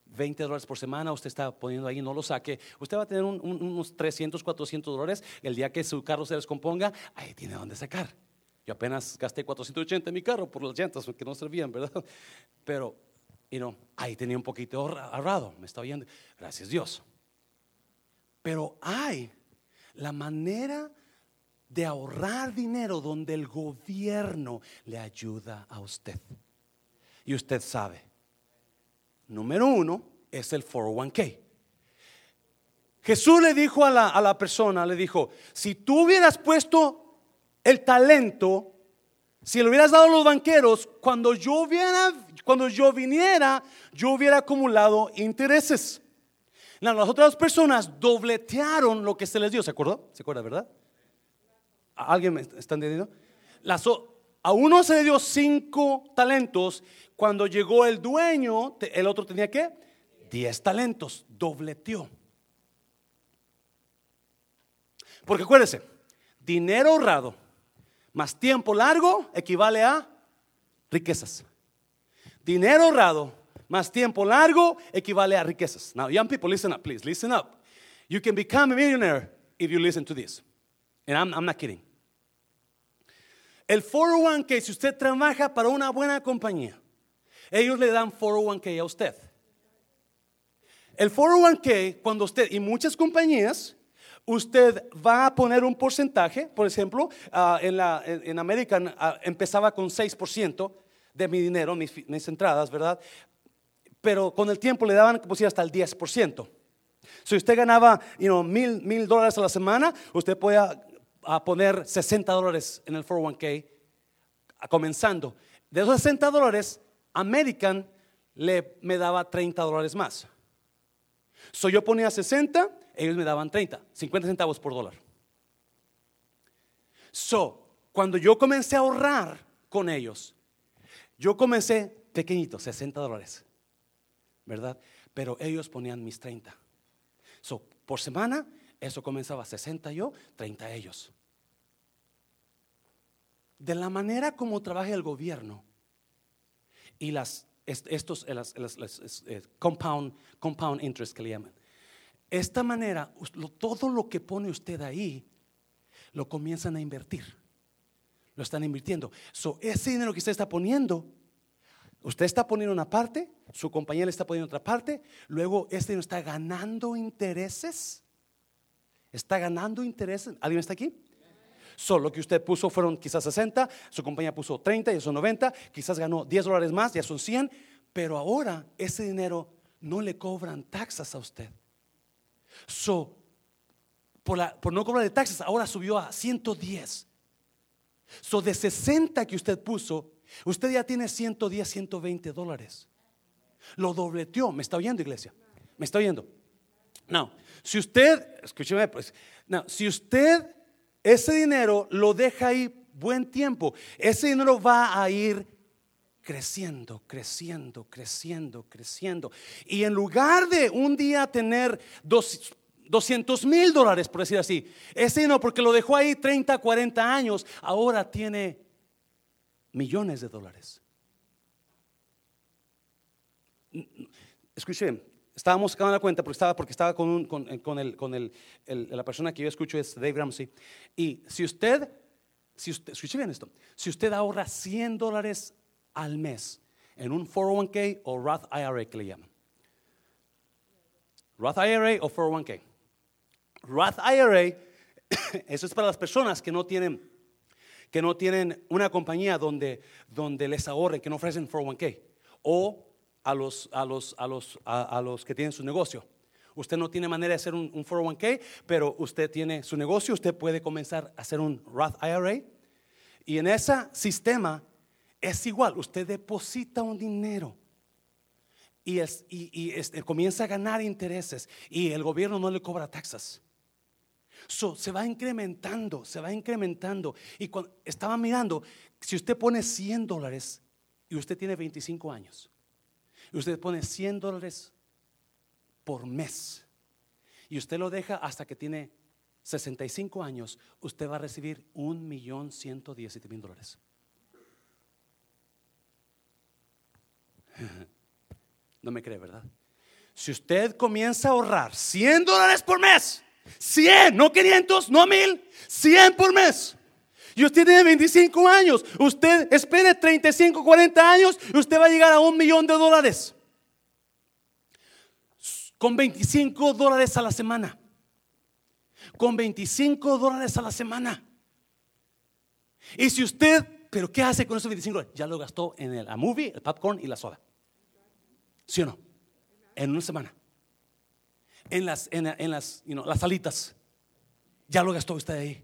20 dólares por semana, usted está poniendo ahí, no lo saque. Usted va a tener unos 300, 400 dólares. El día que su carro se descomponga, ahí tiene donde sacar. Yo apenas gasté 480 en mi carro por las llantas que no servían, ¿verdad? Pero, y no, ahí tenía un poquito ahorrado, me está oyendo. Gracias Dios. Pero hay la manera de ahorrar dinero donde el gobierno le ayuda a usted. Y usted sabe, número uno es el 401k. Jesús le dijo a la, a la persona, le dijo, si tú hubieras puesto el talento, si lo hubieras dado a los banqueros, cuando yo, hubiera, cuando yo viniera, yo hubiera acumulado intereses. las otras personas dobletearon lo que se les dio, ¿se acordó? ¿Se acuerda, verdad? ¿Alguien me está entendiendo? A uno se le dio cinco talentos, cuando llegó el dueño, el otro tenía que diez talentos, dobleteó. Porque acuérdese, dinero ahorrado más tiempo largo equivale a riquezas. Dinero ahorrado más tiempo largo equivale a riquezas. Now, young people, listen up, please. Listen up. You can become a millionaire if you listen to this. And I'm, I'm not kidding. El 401k, si usted trabaja para una buena compañía, ellos le dan 401k a usted. El 401k, cuando usted, y muchas compañías, usted va a poner un porcentaje, por ejemplo, ah, en, en, American ah, empezaba con 6% de mi dinero, mis, entradas, ¿verdad? Pero con el tiempo le daban si hasta el 10%. Si usted ganaba mil, mil dólares a la semana, usted puede a, poner 60 dólares en el 401k comenzando. De esos 60 dólares, American le, me daba 30 dólares más. So yo ponía 60 ellos me daban 30, 50 centavos por dólar. So, cuando yo comencé a ahorrar con ellos, yo comencé pequeñito, 60 dólares, ¿verdad? Pero ellos ponían mis 30. So, por semana, eso comenzaba 60 yo, 30 ellos. De la manera como trabaja el gobierno y las, estos, eh, las, eh, compound, compound interest que le llaman. Esta manera, todo lo que pone usted ahí, lo comienzan a invertir. Lo están invirtiendo. So, ese dinero que usted está poniendo, usted está poniendo una parte, su compañía le está poniendo otra parte, luego este dinero está ganando intereses. Está ganando intereses. ¿Alguien está aquí? Solo que usted puso fueron quizás 60, su compañía puso 30, y son 90, quizás ganó 10 dólares más, ya son 100, pero ahora ese dinero no le cobran taxas a usted. So, por, la, por no cobrar de taxas, ahora subió a 110. So, de 60 que usted puso, usted ya tiene 110, 120 dólares. Lo dobleteó. ¿Me está oyendo, iglesia? ¿Me está oyendo? No, si usted, escúcheme, pues, no, si usted ese dinero lo deja ahí buen tiempo, ese dinero va a ir creciendo, creciendo, creciendo, creciendo. Y en lugar de un día tener dos, 200 mil dólares, por decir así, ese no, porque lo dejó ahí 30, 40 años, ahora tiene millones de dólares. Escuchen, estábamos sacando la cuenta porque estaba, porque estaba con, con, el, con el, la persona que yo escucho es Dave Ramsey. Y si usted, si escuche bien esto, si usted ahorra 100 dólares al mes en un 401k o Roth IRA que le llaman. Roth IRA o 401k. Roth IRA, eso es para las personas que no tienen que no tienen una compañía donde, donde les ahorren, que no ofrecen 401k, o a los, a los, a los, a, los que tienen su negocio. Usted no tiene manera de hacer un, un 401k, pero usted tiene su negocio, usted puede comenzar a hacer un Roth IRA. Y en ese sistema es igual, usted deposita un dinero y, es, y, este, comienza a ganar intereses y el gobierno no le cobra taxas. se va incrementando, se va incrementando. Y cuando estaba mirando, si usted pone 100 dólares y usted tiene 25 años, y usted pone 100 dólares por mes, y usted lo deja hasta que tiene 65 años, usted va a recibir un millón mil dólares. No me cree, ¿verdad? Si usted comienza a ahorrar 100 dólares por mes, 100, no 500, no 1000, 100 por mes. Y usted tiene 25 años, usted espere 35, 40 años y usted va a llegar a un millón de dólares. Con 25 dólares a la semana. Con 25 dólares a la semana. Y si usted pero ¿qué hace con esos 25 dólares? Ya lo gastó en el, movie, el popcorn y la soda. ¿Sí o no? En una semana. En las, en, las, las salitas. Ya lo gastó usted ahí.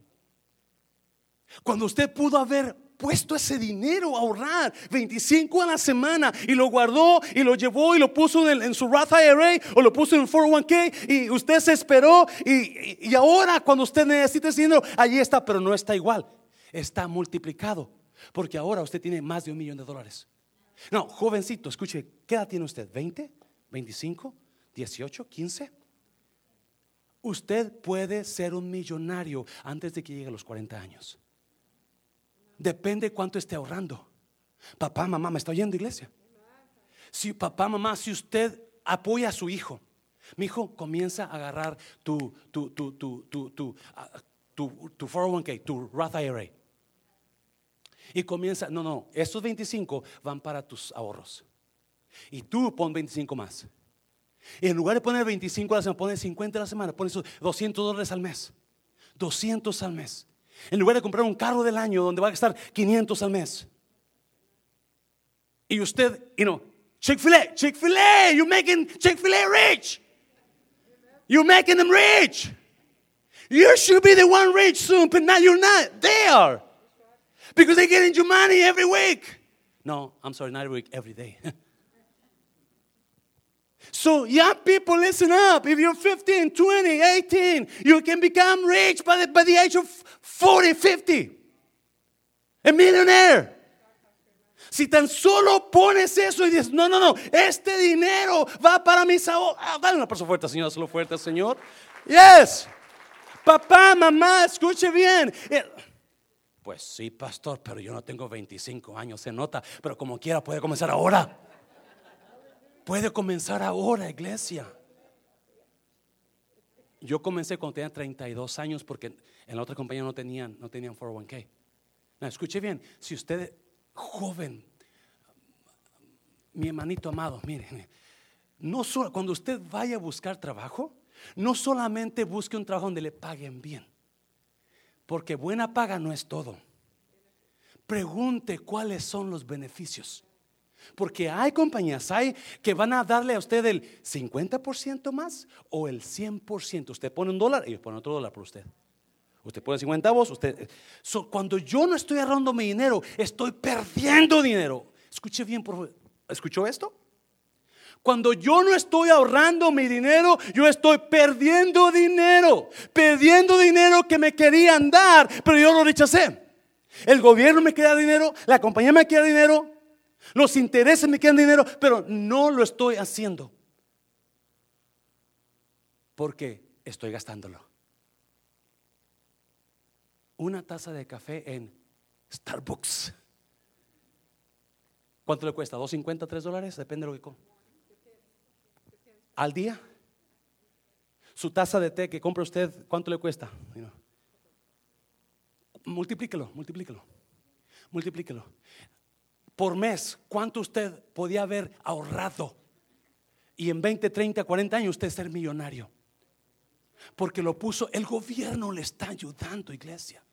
Cuando usted pudo haber puesto ese dinero a ahorrar 25 a la semana y lo guardó y lo llevó y lo puso en, su Roth IRA o lo puso en 401k y usted se esperó y, ahora cuando usted necesita ese dinero, allí está, pero no está igual, está multiplicado. Porque ahora usted tiene más de un millón de dólares. No, jovencito, escuche, ¿qué edad tiene usted? ¿20? ¿25? ¿18? ¿15? Usted puede ser un millonario antes de que llegue a los 40 años. Depende cuánto esté ahorrando. Papá, mamá, ¿me está oyendo, iglesia? Si papá, mamá, si usted apoya a su hijo, mi hijo comienza a agarrar tu, tu, tu, tu, tu, tu, ah, tu, tu 401k, tu Roth IRA. Y comienza, no, no, estos 25 van para tus ahorros. Y tú pon 25 más. Y en lugar de poner 25 a la semana, pones 50 a la semana, pones 200 dólares al mes. 200 al mes. En lugar de comprar un carro del año donde va a gastar 500 al mes. Y usted, you know, Chick-fil-A, Chick-fil-A, you're making Chick-fil-A rich. You're making them rich. You should be the one rich soon, but now you're not. They are. Because they get into money every week. No, I'm sorry, not every week, every day. so, young people, listen up. If you're 15, 20, 18, you can become rich by the, by the age of 40, 50. A millionaire. Si tan solo pones eso y dices, no, no, no, este dinero va para mi sabor. Ah, dale una persona fuerte, Señor, hazlo fuerte, Señor. Yes. Papá, mamá, escuche bien. Eh, pues sí, pastor, pero yo no tengo 25 años, se nota, pero como quiera puede comenzar ahora. Puede comenzar ahora, iglesia. Yo comencé cuando tenía 32 años porque en la otra compañía no tenían, no tenían 401k. escuche bien, si usted joven, mi hermanito amado, miren, no solo cuando usted vaya a buscar trabajo, no solamente busque un trabajo donde le paguen bien, porque buena paga no es todo. Pregunte cuáles son los beneficios. Porque hay compañías, hay que van a darle a usted el 50% más o el 100%. Usted pone un dólar, ellos ponen otro dólar por usted. Usted pone 50 vos, usted. cuando yo no estoy ahorrando mi dinero, estoy perdiendo dinero. Escuche bien, por favor. ¿Escuchó esto? Cuando yo no estoy ahorrando mi dinero, yo estoy perdiendo dinero. Perdiendo dinero que me querían dar, pero yo lo rechacé. El gobierno me queda dinero, la compañía me queda dinero, los intereses me quedan dinero, pero no lo estoy haciendo. Porque estoy gastándolo. Una taza de café en Starbucks. ¿Cuánto le cuesta? ¿2.50, 3 dólares? Depende de lo que come. ¿Al día? Su taza de té que compra usted, ¿cuánto le cuesta? Multiplíquelo, multiplíquelo, multiplíquelo por mes, ¿cuánto usted podía haber ahorrado? Y en 20, 30, 40 años usted ser millonario. Porque lo puso, el gobierno le está ayudando, iglesia.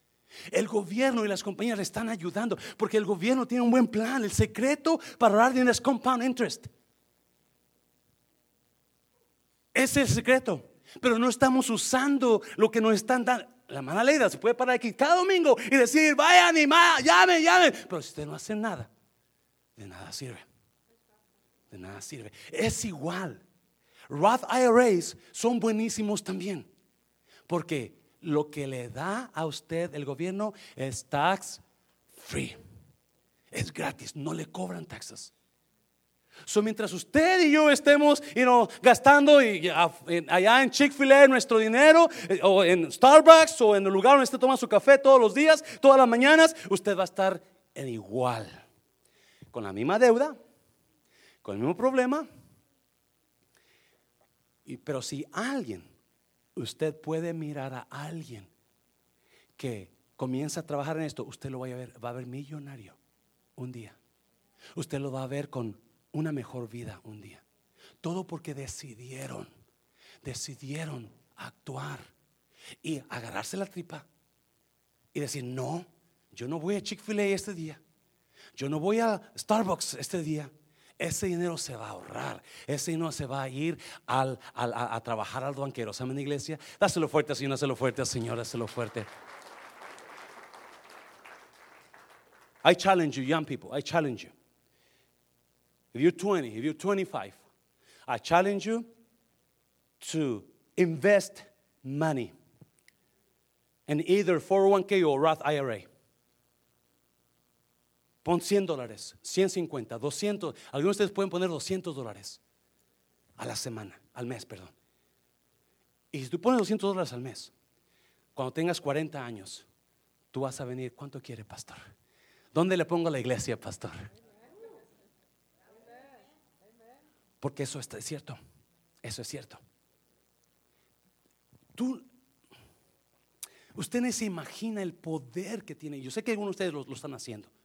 El gobierno y las compañías le están ayudando porque el gobierno tiene un buen plan. El secreto para ahorrar dinero es compound interest. Ese es el secreto. Pero no estamos usando lo que nos están dando. La mala ley se puede parar aquí cada domingo y decir, vayan y llamen, llamen. Pero si usted no hace nada, de nada sirve. De nada sirve. Es igual. Roth IRAs son buenísimos también. Porque lo que le da a usted el gobierno es tax free. Es gratis, no le cobran taxas. So, mientras usted y yo estemos gastando y, allá en Chick-fil-A nuestro dinero, eh, o en Starbucks, o en el lugar donde usted toma su café todos los días, todas las mañanas, usted va a estar en igual con la misma deuda, con el mismo problema. Pero si alguien, usted puede mirar a alguien que comienza a trabajar en esto, usted lo va a ver, va a ver millonario un día. Usted lo va a ver con una mejor vida un día. Todo porque decidieron, decidieron actuar y agarrarse la tripa y decir, no, yo no voy a Chick-fil-A este día. Yo no voy a Starbucks este día. Ese dinero se va a ahorrar. Ese dinero se va a ir al, a, trabajar al banquero. ¿Saben, iglesia? Dáselo fuerte, Señor. Dáselo fuerte, Señor. Dáselo fuerte. I challenge you, young people. I challenge you. If you're 20, if you're 25, I challenge you to invest money in either 401k or Roth IRA. Pon 100 dólares, 150, 200. Algunos de ustedes pueden poner 200 dólares a la semana, al mes, perdón. Y si tú pones 200 dólares al mes, cuando tengas 40 años, tú vas a venir. ¿Cuánto quiere, pastor? ¿Dónde le pongo la iglesia, pastor? Porque eso es cierto. Eso es cierto. Tú, usted se imagina el poder que tiene. Yo sé que algunos de ustedes lo están haciendo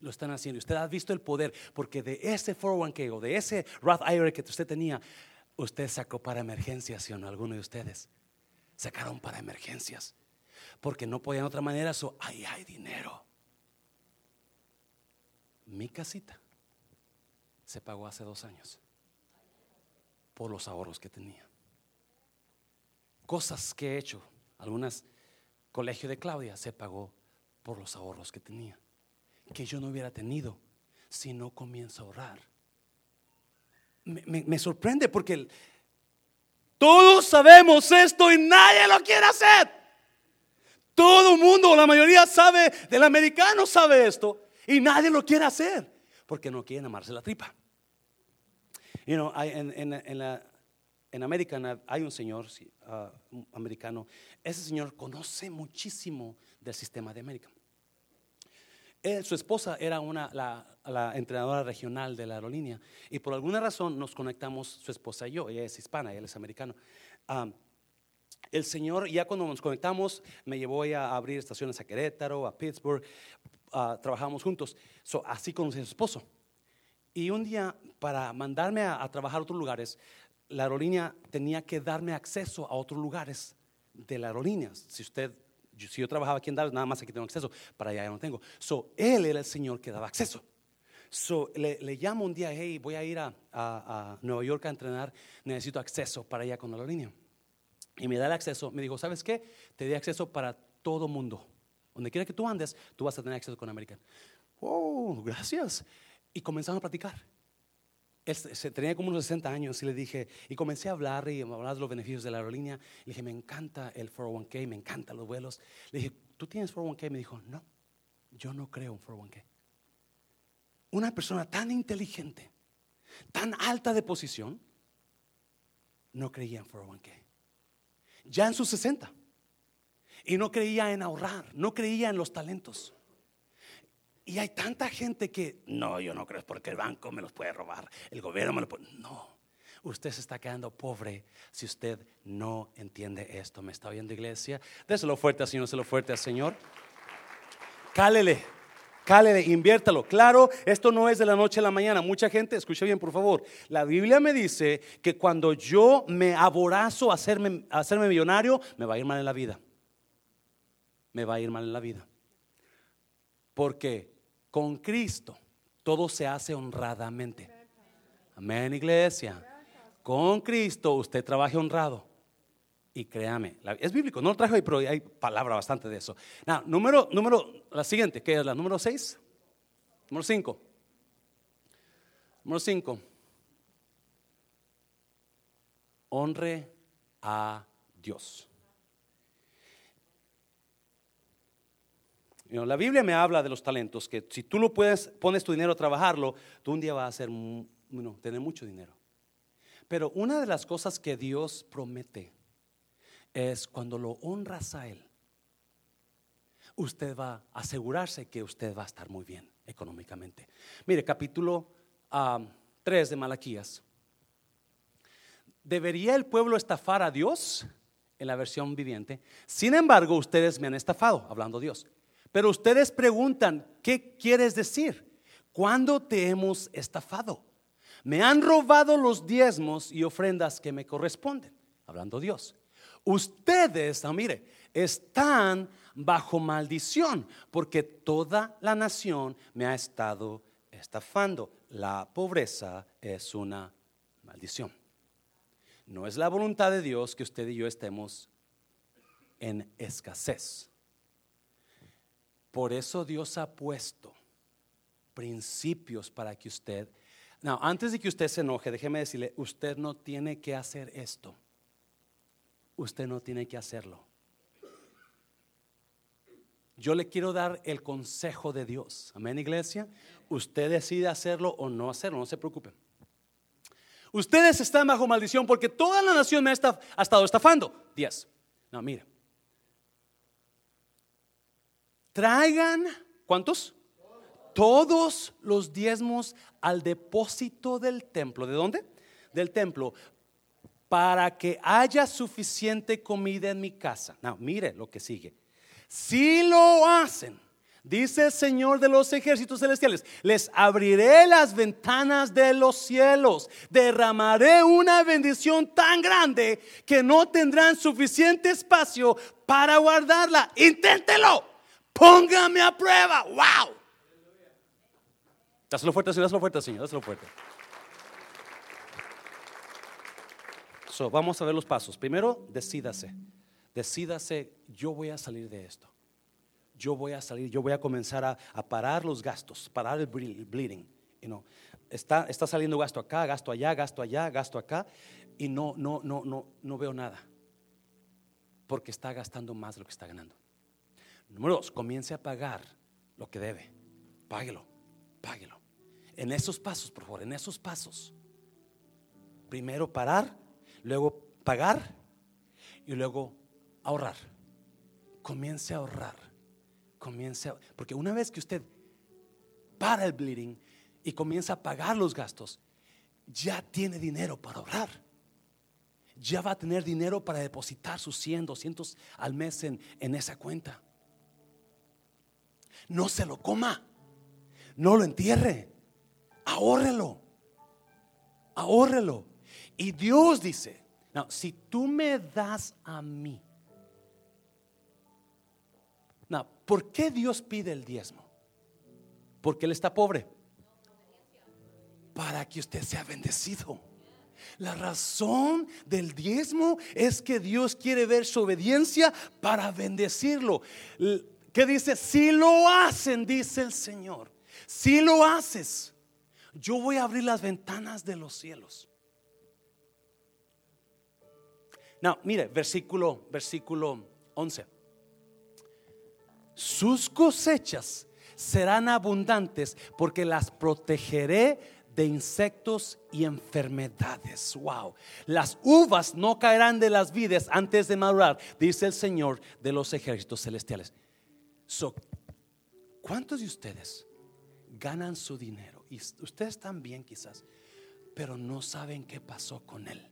lo están haciendo. Usted ha visto el poder, porque de ese 401k o de ese Roth IRA que usted tenía, usted sacó para emergencias, ¿sí o no? Algunos de ustedes sacaron para emergencias, porque no podían de otra manera, so ahí hay dinero. Mi casita se pagó hace dos años por los ahorros que tenía. Cosas que he hecho, algunas, colegio de Claudia se pagó por los ahorros que tenía que yo no hubiera tenido si no comienzo a ahorrar. Me, sorprende porque todos sabemos esto y nadie lo quiere hacer. Todo el mundo, la mayoría sabe, del americano sabe esto. Y nadie lo quiere hacer. Porque no quieren amarse la tripa. You know, en, en, en, la, en América hay un señor uh, americano. Ese señor conoce muchísimo del sistema de América. Su esposa era una, la, entrenadora regional de la aerolínea y por alguna razón nos conectamos su esposa y yo. Ella es hispana, él es americano. El Señor, ya cuando nos conectamos, me llevó a abrir estaciones a Querétaro, a Pittsburgh, trabajamos juntos. así conocí a su esposo. Y un día, para mandarme a, trabajar a otros lugares, la aerolínea tenía que darme acceso a otros lugares de la aerolínea. Si usted, si yo trabajaba aquí en Dallas, nada más aquí tengo acceso, para allá ya no tengo. So, él era el señor que daba acceso. So, le, llamo un día, hey, voy a ir a, a, Nueva York a entrenar, necesito acceso para allá con la aerolínea. Y me da el acceso, me dijo, ¿sabes qué? Te di acceso para todo mundo. Donde quiera que tú andes, tú vas a tener acceso con American. Oh, gracias. Y comenzamos a platicar. Se, tenía como unos 60 años y le dije, y comencé a hablar y a hablar de los beneficios de la aerolínea. Le dije, me encanta el 401k, me encantan los vuelos. Le dije, ¿tú tienes 401k? Me dijo, no, yo no creo en 401k. Una persona tan inteligente, tan alta de posición, no creía en 401k ya en sus 60. Y no creía en ahorrar, no creía en los talentos. Y hay tanta gente que, no, yo no creo porque el banco me los puede robar, el gobierno me lo puede... No, usted se está quedando pobre si usted no entiende esto. ¿Me está oyendo iglesia? Déselo fuerte al Señor, déselo fuerte al Señor. Cálele. Cálele, inviértalo. Claro, esto no es de la noche a la mañana. Mucha gente, escucha bien, por favor. La Biblia me dice que cuando yo me aborazo a hacerme, a hacerme millonario, me va a ir mal en la vida. Me va a ir mal en la vida. Porque con Cristo todo se hace honradamente. Amén, iglesia. Con Cristo usted trabaje honrado. Y créame, es bíblico, no lo traje ahí, pero hay palabra bastante de eso. número, número, la siguiente, que es la número 6, número 5. Número 5. Honre a Dios. La Biblia me habla de los talentos, que si tú lo puedes, pones tu dinero a trabajarlo, tú un día vas a tener mucho dinero. Pero una de las cosas que Dios promete es cuando lo honras a Él, usted va a asegurarse que usted va a estar muy bien económicamente. Mire, capítulo 3 de Malaquías. ¿Debería el pueblo estafar a Dios? En la versión viviente. Sin embargo, ustedes me han estafado, hablando Dios. Pero ustedes preguntan, ¿qué quieres decir? ¿Cuándo te hemos estafado? Me han robado los diezmos y ofrendas que me corresponden, hablando Dios. Ustedes, mire, están bajo maldición porque toda la nación me ha estado estafando. La pobreza es una maldición. No es la voluntad de Dios que usted y yo estemos en escasez. Por eso Dios ha puesto principios para que usted... No, antes de que usted se enoje, déjeme decirle, usted no tiene que hacer esto usted no tiene que hacerlo. Yo le quiero dar el consejo de Dios. Amén, iglesia. Usted decide hacerlo o no hacerlo, no se preocupen. Ustedes están bajo maldición porque toda la nación me ha, estado estafando. 10. No, mire. Traigan, ¿cuántos? Todos los diezmos al depósito del templo. ¿De dónde? Del templo para que haya suficiente comida en mi casa. No, mire lo que sigue. Si lo hacen, dice el Señor de los ejércitos celestiales, les abriré las ventanas de los cielos, derramaré una bendición tan grande que no tendrán suficiente espacio para guardarla. Inténtelo, póngame a prueba. Wow. Dáselo fuerte, dáselo fuerte, Señor, dáselo fuerte. vamos a ver los pasos. Primero, decídase. Decídase, yo voy a salir de esto. Yo voy a salir, yo voy a comenzar a, parar los gastos, parar el bleeding. está, está saliendo gasto acá, gasto allá, gasto allá, gasto acá, y no, no, no, no, no veo nada. Porque está gastando más de lo que está ganando. Número dos, comience a pagar lo que debe. Páguelo, páguelo. En esos pasos, por favor, en esos pasos. Primero parar, luego pagar y luego ahorrar. Comience a ahorrar. Comience porque una vez que usted para el bleeding y comienza a pagar los gastos, ya tiene dinero para ahorrar. Ya va a tener dinero para depositar sus 100, 200 al mes en, en esa cuenta. No se lo coma. No lo entierre. Ahórrelo. Ahórrelo. Y Dios dice, no, si tú me das a mí. No, ¿por qué Dios pide el diezmo? Porque Él está pobre. Para que usted sea bendecido. La razón del diezmo es que Dios quiere ver su obediencia para bendecirlo. ¿Qué dice? Si lo hacen, dice el Señor. Si lo haces, yo voy a abrir las ventanas de los cielos. No, mire, versículo, versículo 11. Sus cosechas serán abundantes porque las protegeré de insectos y enfermedades. Wow. Las uvas no caerán de las vides antes de madurar, dice el Señor de los ejércitos celestiales. ¿Cuántos de ustedes ganan su dinero? Y ustedes también quizás, pero no saben qué pasó con él.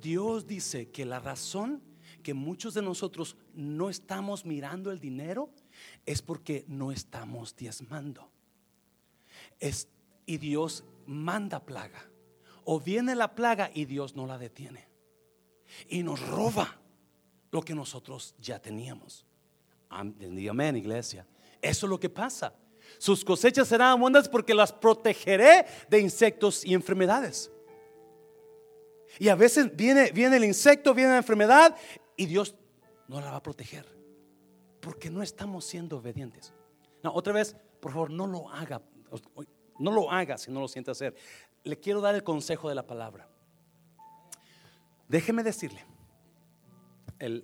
Dios dice que la razón que muchos de nosotros no estamos mirando el dinero es porque no estamos diezmando. Y Dios manda plaga. O viene la plaga y Dios no la detiene. Y nos roba lo que nosotros ya teníamos. Amén, iglesia. Eso es lo que pasa. Sus cosechas serán abundantes porque las protegeré de insectos y enfermedades. Y a veces viene, viene el insecto, viene la enfermedad y Dios no la va a proteger. Porque no estamos siendo obedientes. No, otra vez, por favor, no lo haga. No lo haga si no lo siente hacer. Le quiero dar el consejo de la palabra. Déjeme decirle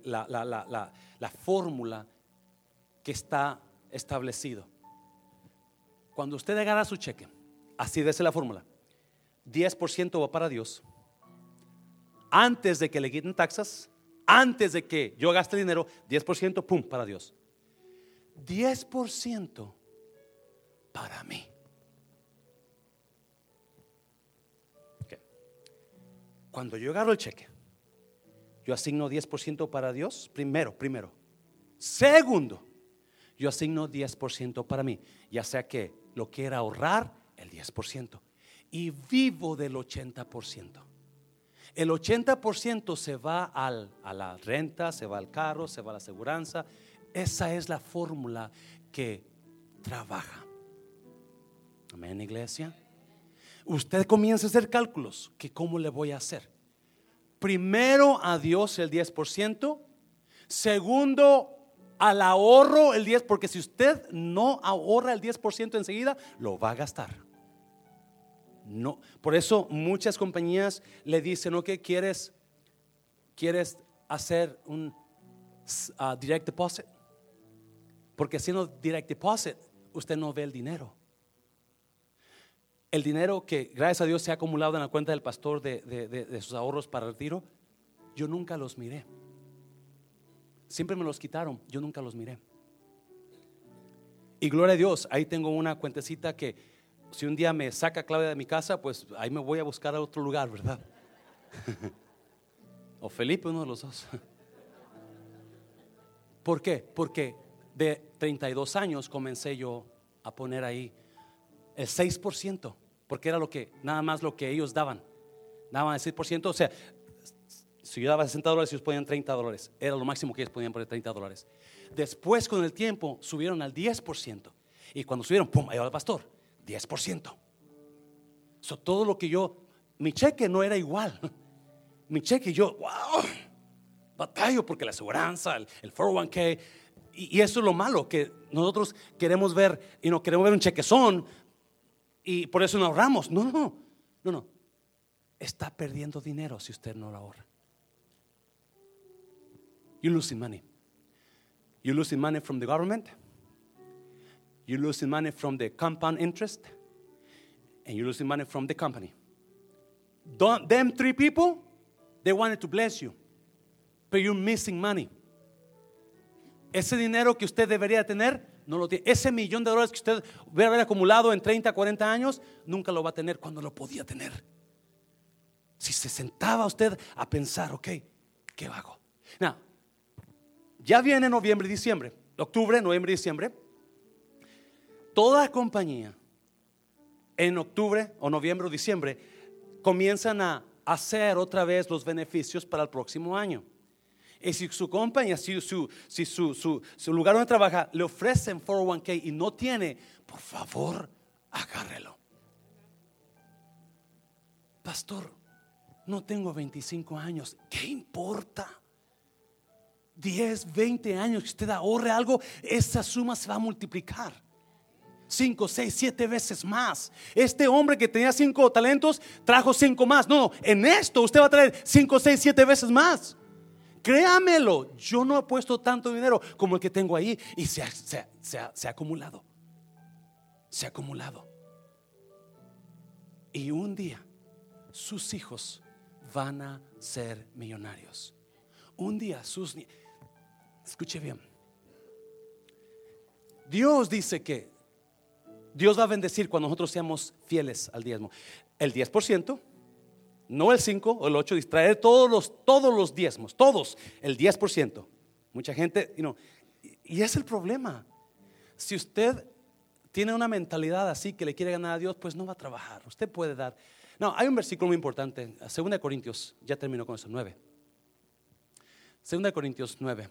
la, la fórmula que está establecido. Cuando usted agarra su cheque, así dice la fórmula, 10% va para Dios. Antes de que le quiten taxas, antes de que yo gaste dinero, 10%, pum, para Dios. 10% para mí. Cuando yo agarro el cheque, yo asigno 10% para Dios, primero, primero. Segundo, yo asigno 10% para mí, ya sea que lo quiera ahorrar, el 10%, y vivo del 80%. El 80% se va al, a la renta, se va al carro, se va a la aseguranza. Esa es la fórmula que trabaja. Amén, iglesia. Usted comienza a hacer cálculos, que cómo le voy a hacer. Primero a Dios el 10%, segundo al ahorro el 10, porque si usted no ahorra el 10% enseguida, lo va a gastar. No, por eso muchas compañías le dicen, ¿no que quieres quieres hacer un uh, direct deposit? Porque haciendo direct deposit, usted no ve el dinero. El dinero que gracias a Dios se ha acumulado en la cuenta del pastor de, de sus ahorros para retiro, yo nunca los miré. Siempre me los quitaron, yo nunca los miré. Y gloria a Dios, ahí tengo una cuentecita que si un día me saca Claudia de mi casa, pues ahí me voy a buscar a otro lugar, ¿verdad? o Felipe, uno de los dos. ¿Por qué? Porque de 32 años comencé yo a poner ahí el 6%, porque era lo que, nada más lo que ellos daban. Daban el 6%, o sea, si yo daba 60 dólares, ellos ponían 30 dólares. Era lo máximo que ellos podían poner 30 dólares. Después, con el tiempo, subieron al 10%. Y cuando subieron, ¡pum! Ahí va el pastor, 10%. So, todo lo que yo, mi cheque no era igual. Mi cheque, yo, wow, batallo porque la aseguranza, el, 401k, y, y, eso es lo malo, que nosotros queremos ver, y no queremos ver un chequezón, y por eso no ahorramos. No, no, no, no. Está perdiendo dinero si usted no lo ahorra. You losing money. You're losing money from the government. You're losing money from the compound interest. And you're losing money from the company. Don't, them three people, they wanted to bless you. But you're missing money. Ese dinero que usted debería tener, no lo tiene. Ese millón de dólares que usted hubiera haber acumulado en 30, 40 años, nunca lo va a tener cuando lo podía tener. Si se sentaba usted a pensar, ok, ¿qué hago? Now, ya viene noviembre y diciembre, octubre, noviembre y diciembre. Toda compañía en octubre o noviembre o diciembre comienzan a hacer otra vez los beneficios para el próximo año. Y si su compañía, si su, si su, su, lugar donde trabaja le ofrecen 401k y no tiene, por favor, agárrelo. Pastor, no tengo 25 años. ¿Qué importa? 10, 20 años que usted ahorre algo, esa suma se va a multiplicar. 5, 6, 7 veces más. Este hombre que tenía 5 talentos trajo 5 más. No, no, en esto usted va a traer 5, 6, 7 veces más. Créamelo, yo no he puesto tanto dinero como el que tengo ahí y se ha, se ha acumulado. Se ha acumulado. Y un día sus hijos van a ser millonarios. Un día sus escuche bien. Dios dice que Dios va a bendecir cuando nosotros seamos fieles al diezmo. El 10%, no el 5 o el 8, distraer todos los, todos los diezmos, todos, el 10%. Mucha gente, you y es el problema. Si usted tiene una mentalidad así que le quiere ganar a Dios, pues no va a trabajar. Usted puede dar no, hay un versículo muy importante, 2 Corintios, ya terminó con eso, 9. 2 Corintios 9.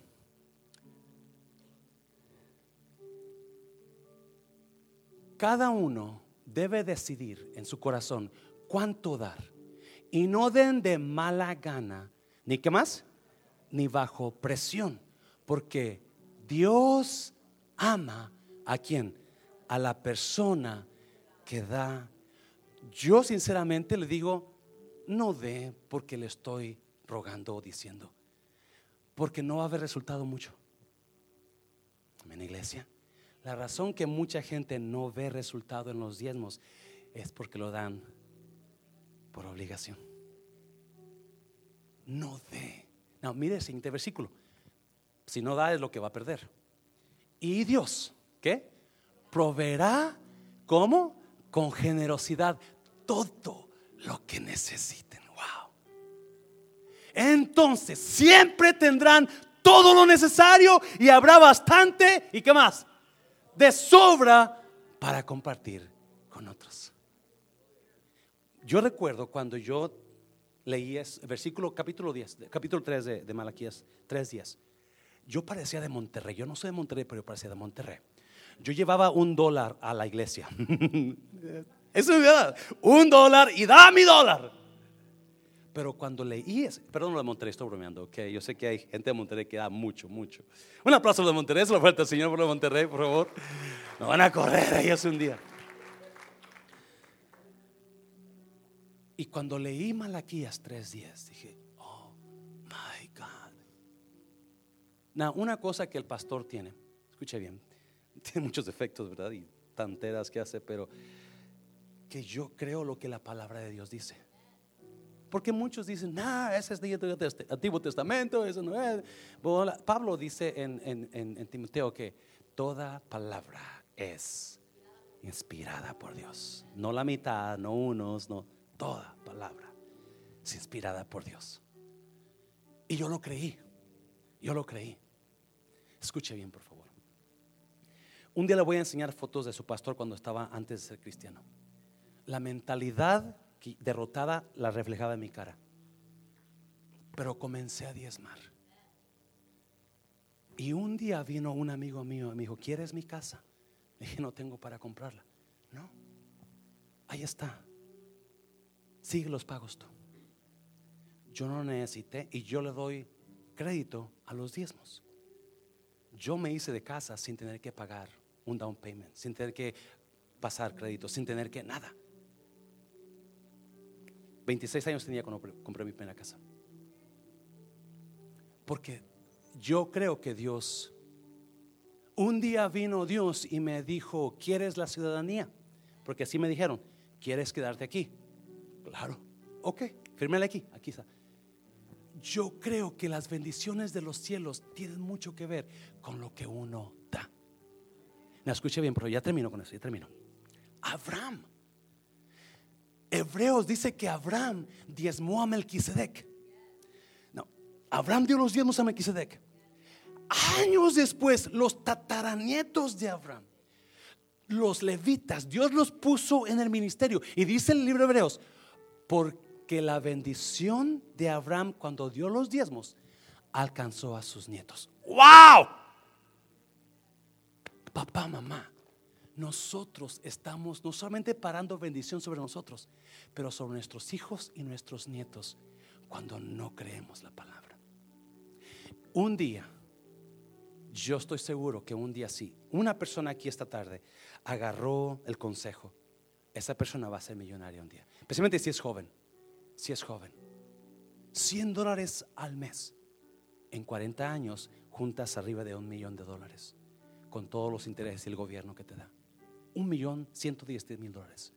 Cada uno debe decidir en su corazón cuánto dar. Y no den de mala gana, ni qué más, ni bajo presión. Porque Dios ama a quien? A la persona que da yo sinceramente le digo, no dé porque le estoy rogando o diciendo, porque no va a haber resultado mucho. Amén, iglesia. La razón que mucha gente no ve resultado en los diezmos es porque lo dan por obligación. No dé. No, mire el siguiente versículo. Si no da es lo que va a perder. Y Dios, ¿qué? Proveerá, ¿cómo? con generosidad todo lo que necesiten. Wow. Entonces, siempre tendrán todo lo necesario y habrá bastante, ¿y qué más? De sobra para compartir con otros. Yo recuerdo cuando yo leí el versículo capítulo 10, capítulo 3 de, de Malaquías, 3 días. Yo parecía de Monterrey, yo no soy de Monterrey, pero yo parecía de Monterrey. Yo llevaba un dólar a la iglesia. Eso es verdad. Un dólar y da mi dólar. Pero cuando leí, perdón lo de Monterrey, estoy bromeando, ok. Yo sé que hay gente de Monterrey que da mucho, mucho. Un aplauso de Monterrey, se lo falta Señor por Monterrey, por favor. Me van a correr ellos un día. Y cuando leí Malaquías tres días, dije, oh my God. Now, una cosa que el pastor tiene, escuche bien, tiene muchos defectos, ¿verdad? Y tanteras que hace, pero que yo creo lo que la palabra de Dios dice. Porque muchos dicen, ah, ese es del Antiguo Testamento, eso no es. Pablo dice en, en, en, Timoteo que toda palabra es inspirada por Dios. No la mitad, no unos, no, toda palabra es inspirada por Dios. Y yo lo creí, yo lo creí. Escuche bien, por favor. Un día le voy a enseñar fotos de su pastor cuando estaba antes de ser cristiano. La mentalidad derrotada la reflejaba en mi cara. Pero comencé a diezmar. Y un día vino un amigo mío y me dijo, ¿quieres mi casa? Le dije, no tengo para comprarla. No, ahí está. Sigue los pagos tú. Yo no necesité y yo le doy crédito a los diezmos. Yo me hice de casa sin tener que pagar un down payment, sin tener que pasar crédito, sin tener que nada. 26 años tenía cuando compré mi primera casa. Porque yo creo que Dios Un día vino Dios y me dijo, ¿quieres la ciudadanía? Porque así me dijeron, ¿quieres quedarte aquí? Claro, ok, fírmale aquí, aquí está. Yo creo que las bendiciones de los cielos tienen mucho que ver con lo que uno da. Me escuché bien, pero ya termino con eso, ya termino. Abraham. Hebreos dice que Abraham diezmó a Melquisedec. No, Abraham dio los diezmos a Melquisedec. Años después, los tataranietos de Abraham, los levitas, Dios los puso en el ministerio. Y dice el libro de Hebreos, porque la bendición de Abraham cuando dio los diezmos alcanzó a sus nietos. ¡Wow! Papá, mamá, nosotros estamos no solamente parando bendición sobre nosotros, pero sobre nuestros hijos y nuestros nietos cuando no creemos la palabra. Un día yo estoy seguro que un día sí, una persona aquí esta tarde agarró el consejo. Esa persona va a ser millonaria un día. Especialmente si es joven. Si es joven. 100 dólares al mes. En 40 años juntas arriba de un millón de dólares. Con todos los intereses y el gobierno que te da. Un millón 110 mil dólares.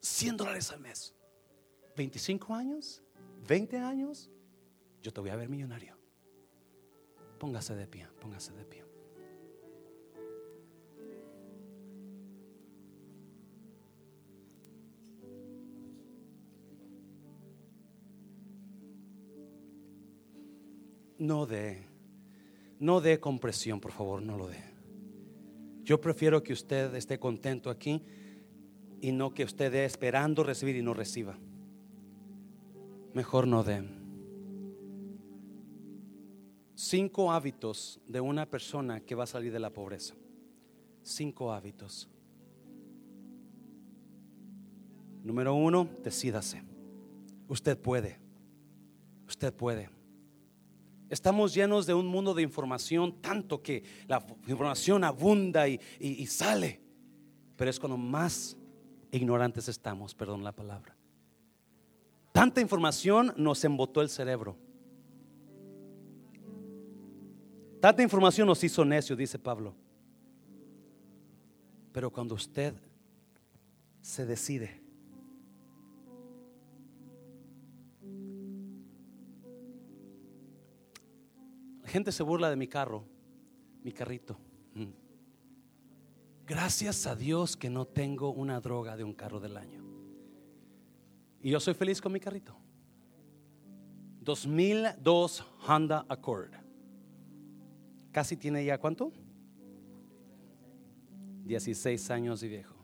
100 dólares al mes. 25 años. 20 años. Yo te voy a ver millonario. Póngase de pie, póngase de pie. No de, no de compresión, por favor, no lo dé. Yo prefiero que usted esté contento aquí y no que usted dé esperando recibir y no reciba. Mejor no dé cinco hábitos de una persona que va a salir de la pobreza. Cinco hábitos. Número uno, decídase. Usted puede. Usted puede. Estamos llenos de un mundo de información, tanto que la información abunda y, y sale. Pero es cuando más ignorantes estamos, perdón la palabra. Tanta información nos embotó el cerebro. Tanta información nos hizo necios, dice Pablo. Pero cuando usted se decide, la gente se burla de mi carro, mi carrito. Mm. Gracias a Dios que no tengo una droga de un carro del año. Y yo soy feliz con mi carrito. 2002 Honda Accord. Casi tiene ya cuánto? 16 años y viejo.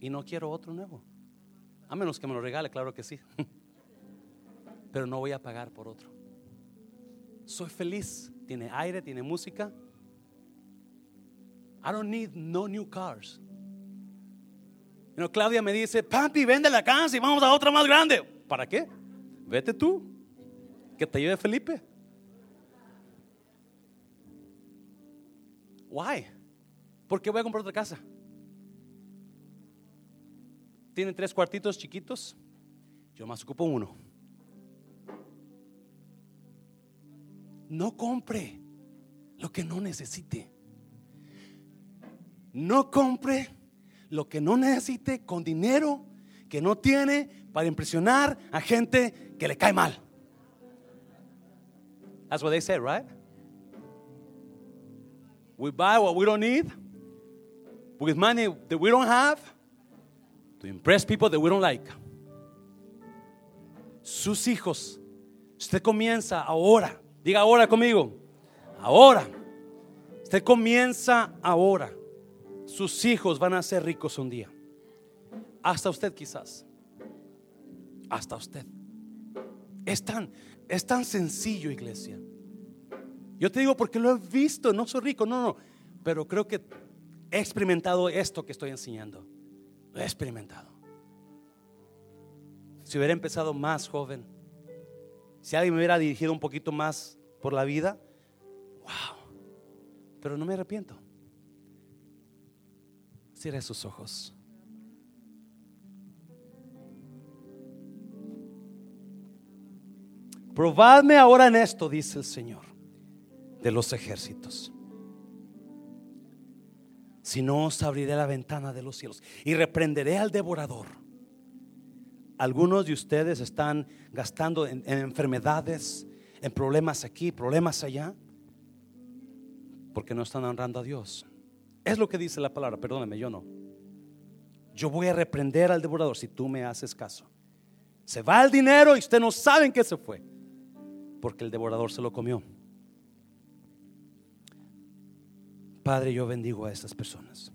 Y no quiero otro nuevo. A menos que me lo regale, claro que sí. Pero no voy a pagar por otro. Soy feliz. Tiene aire, tiene música. I don't need no new cars. Claudia me dice, papi, vende la casa y vamos a otra más grande. ¿Para qué? Vete tú. Que te lleve Felipe. Why? ¿Por qué voy a comprar otra casa? Tienen tres cuartitos chiquitos. Yo más ocupo uno. No compre lo que no necesite. No compre lo que no necesite con dinero que no tiene para impresionar a gente que le cae mal. That's what they say, right? We buy what we don't need with money that we don't have to impress people that we don't like. Sus hijos, usted comienza ahora, diga ahora conmigo, ahora. Usted comienza ahora. Sus hijos van a ser ricos un día. Hasta usted quizás. Hasta usted. Es tan, es tan sencillo, iglesia. Yo te digo porque lo he visto, no soy rico, no, no, pero creo que he experimentado esto que estoy enseñando. Lo he experimentado. Si hubiera empezado más joven, si alguien me hubiera dirigido un poquito más por la vida, wow. Pero no me arrepiento. Cierre sus ojos. Probadme ahora en esto, dice el Señor de los ejércitos. Si no, os abriré la ventana de los cielos y reprenderé al devorador. Algunos de ustedes están gastando en, en enfermedades, en problemas aquí, problemas allá, porque no están honrando a Dios. Es lo que dice la palabra, perdóneme, yo no. Yo voy a reprender al devorador si tú me haces caso. Se va el dinero y usted no saben que se fue, porque el devorador se lo comió. Padre, yo bendigo a estas personas.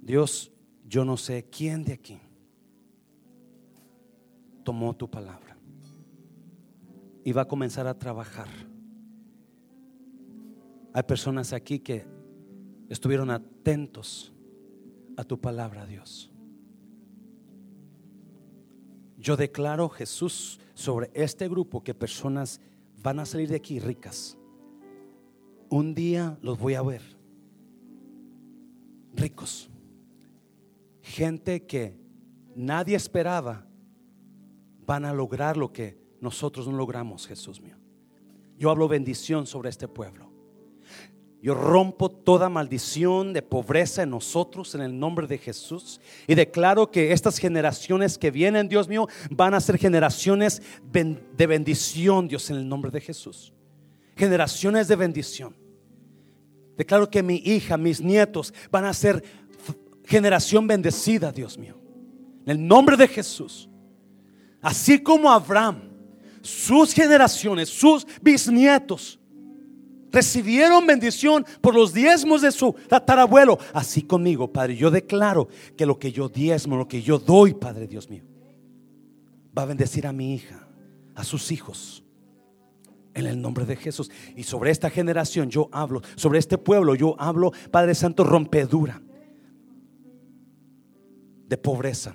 Dios, yo no sé quién de aquí tomó tu palabra y va a comenzar a trabajar. Hay personas aquí que estuvieron atentos a tu palabra, Dios. Yo declaro, Jesús, sobre este grupo que personas van a salir de aquí ricas. Un día los voy a ver ricos. Gente que nadie esperaba van a lograr lo que nosotros no logramos, Jesús mío. Yo hablo bendición sobre este pueblo. Yo rompo toda maldición de pobreza en nosotros en el nombre de Jesús y declaro que estas generaciones que vienen, Dios mío, van a ser generaciones de bendición, Dios, en el nombre de Jesús. Generaciones de bendición. Declaro que mi hija, mis nietos van a ser generación bendecida, Dios mío. En el nombre de Jesús. Así como Abraham, sus generaciones, sus bisnietos recibieron bendición por los diezmos de su tatarabuelo. Así conmigo, Padre, yo declaro que lo que yo diezmo, lo que yo doy, Padre Dios mío, va a bendecir a mi hija, a sus hijos. En el nombre de Jesús. Y sobre esta generación yo hablo, sobre este pueblo yo hablo, Padre Santo, rompedura de pobreza.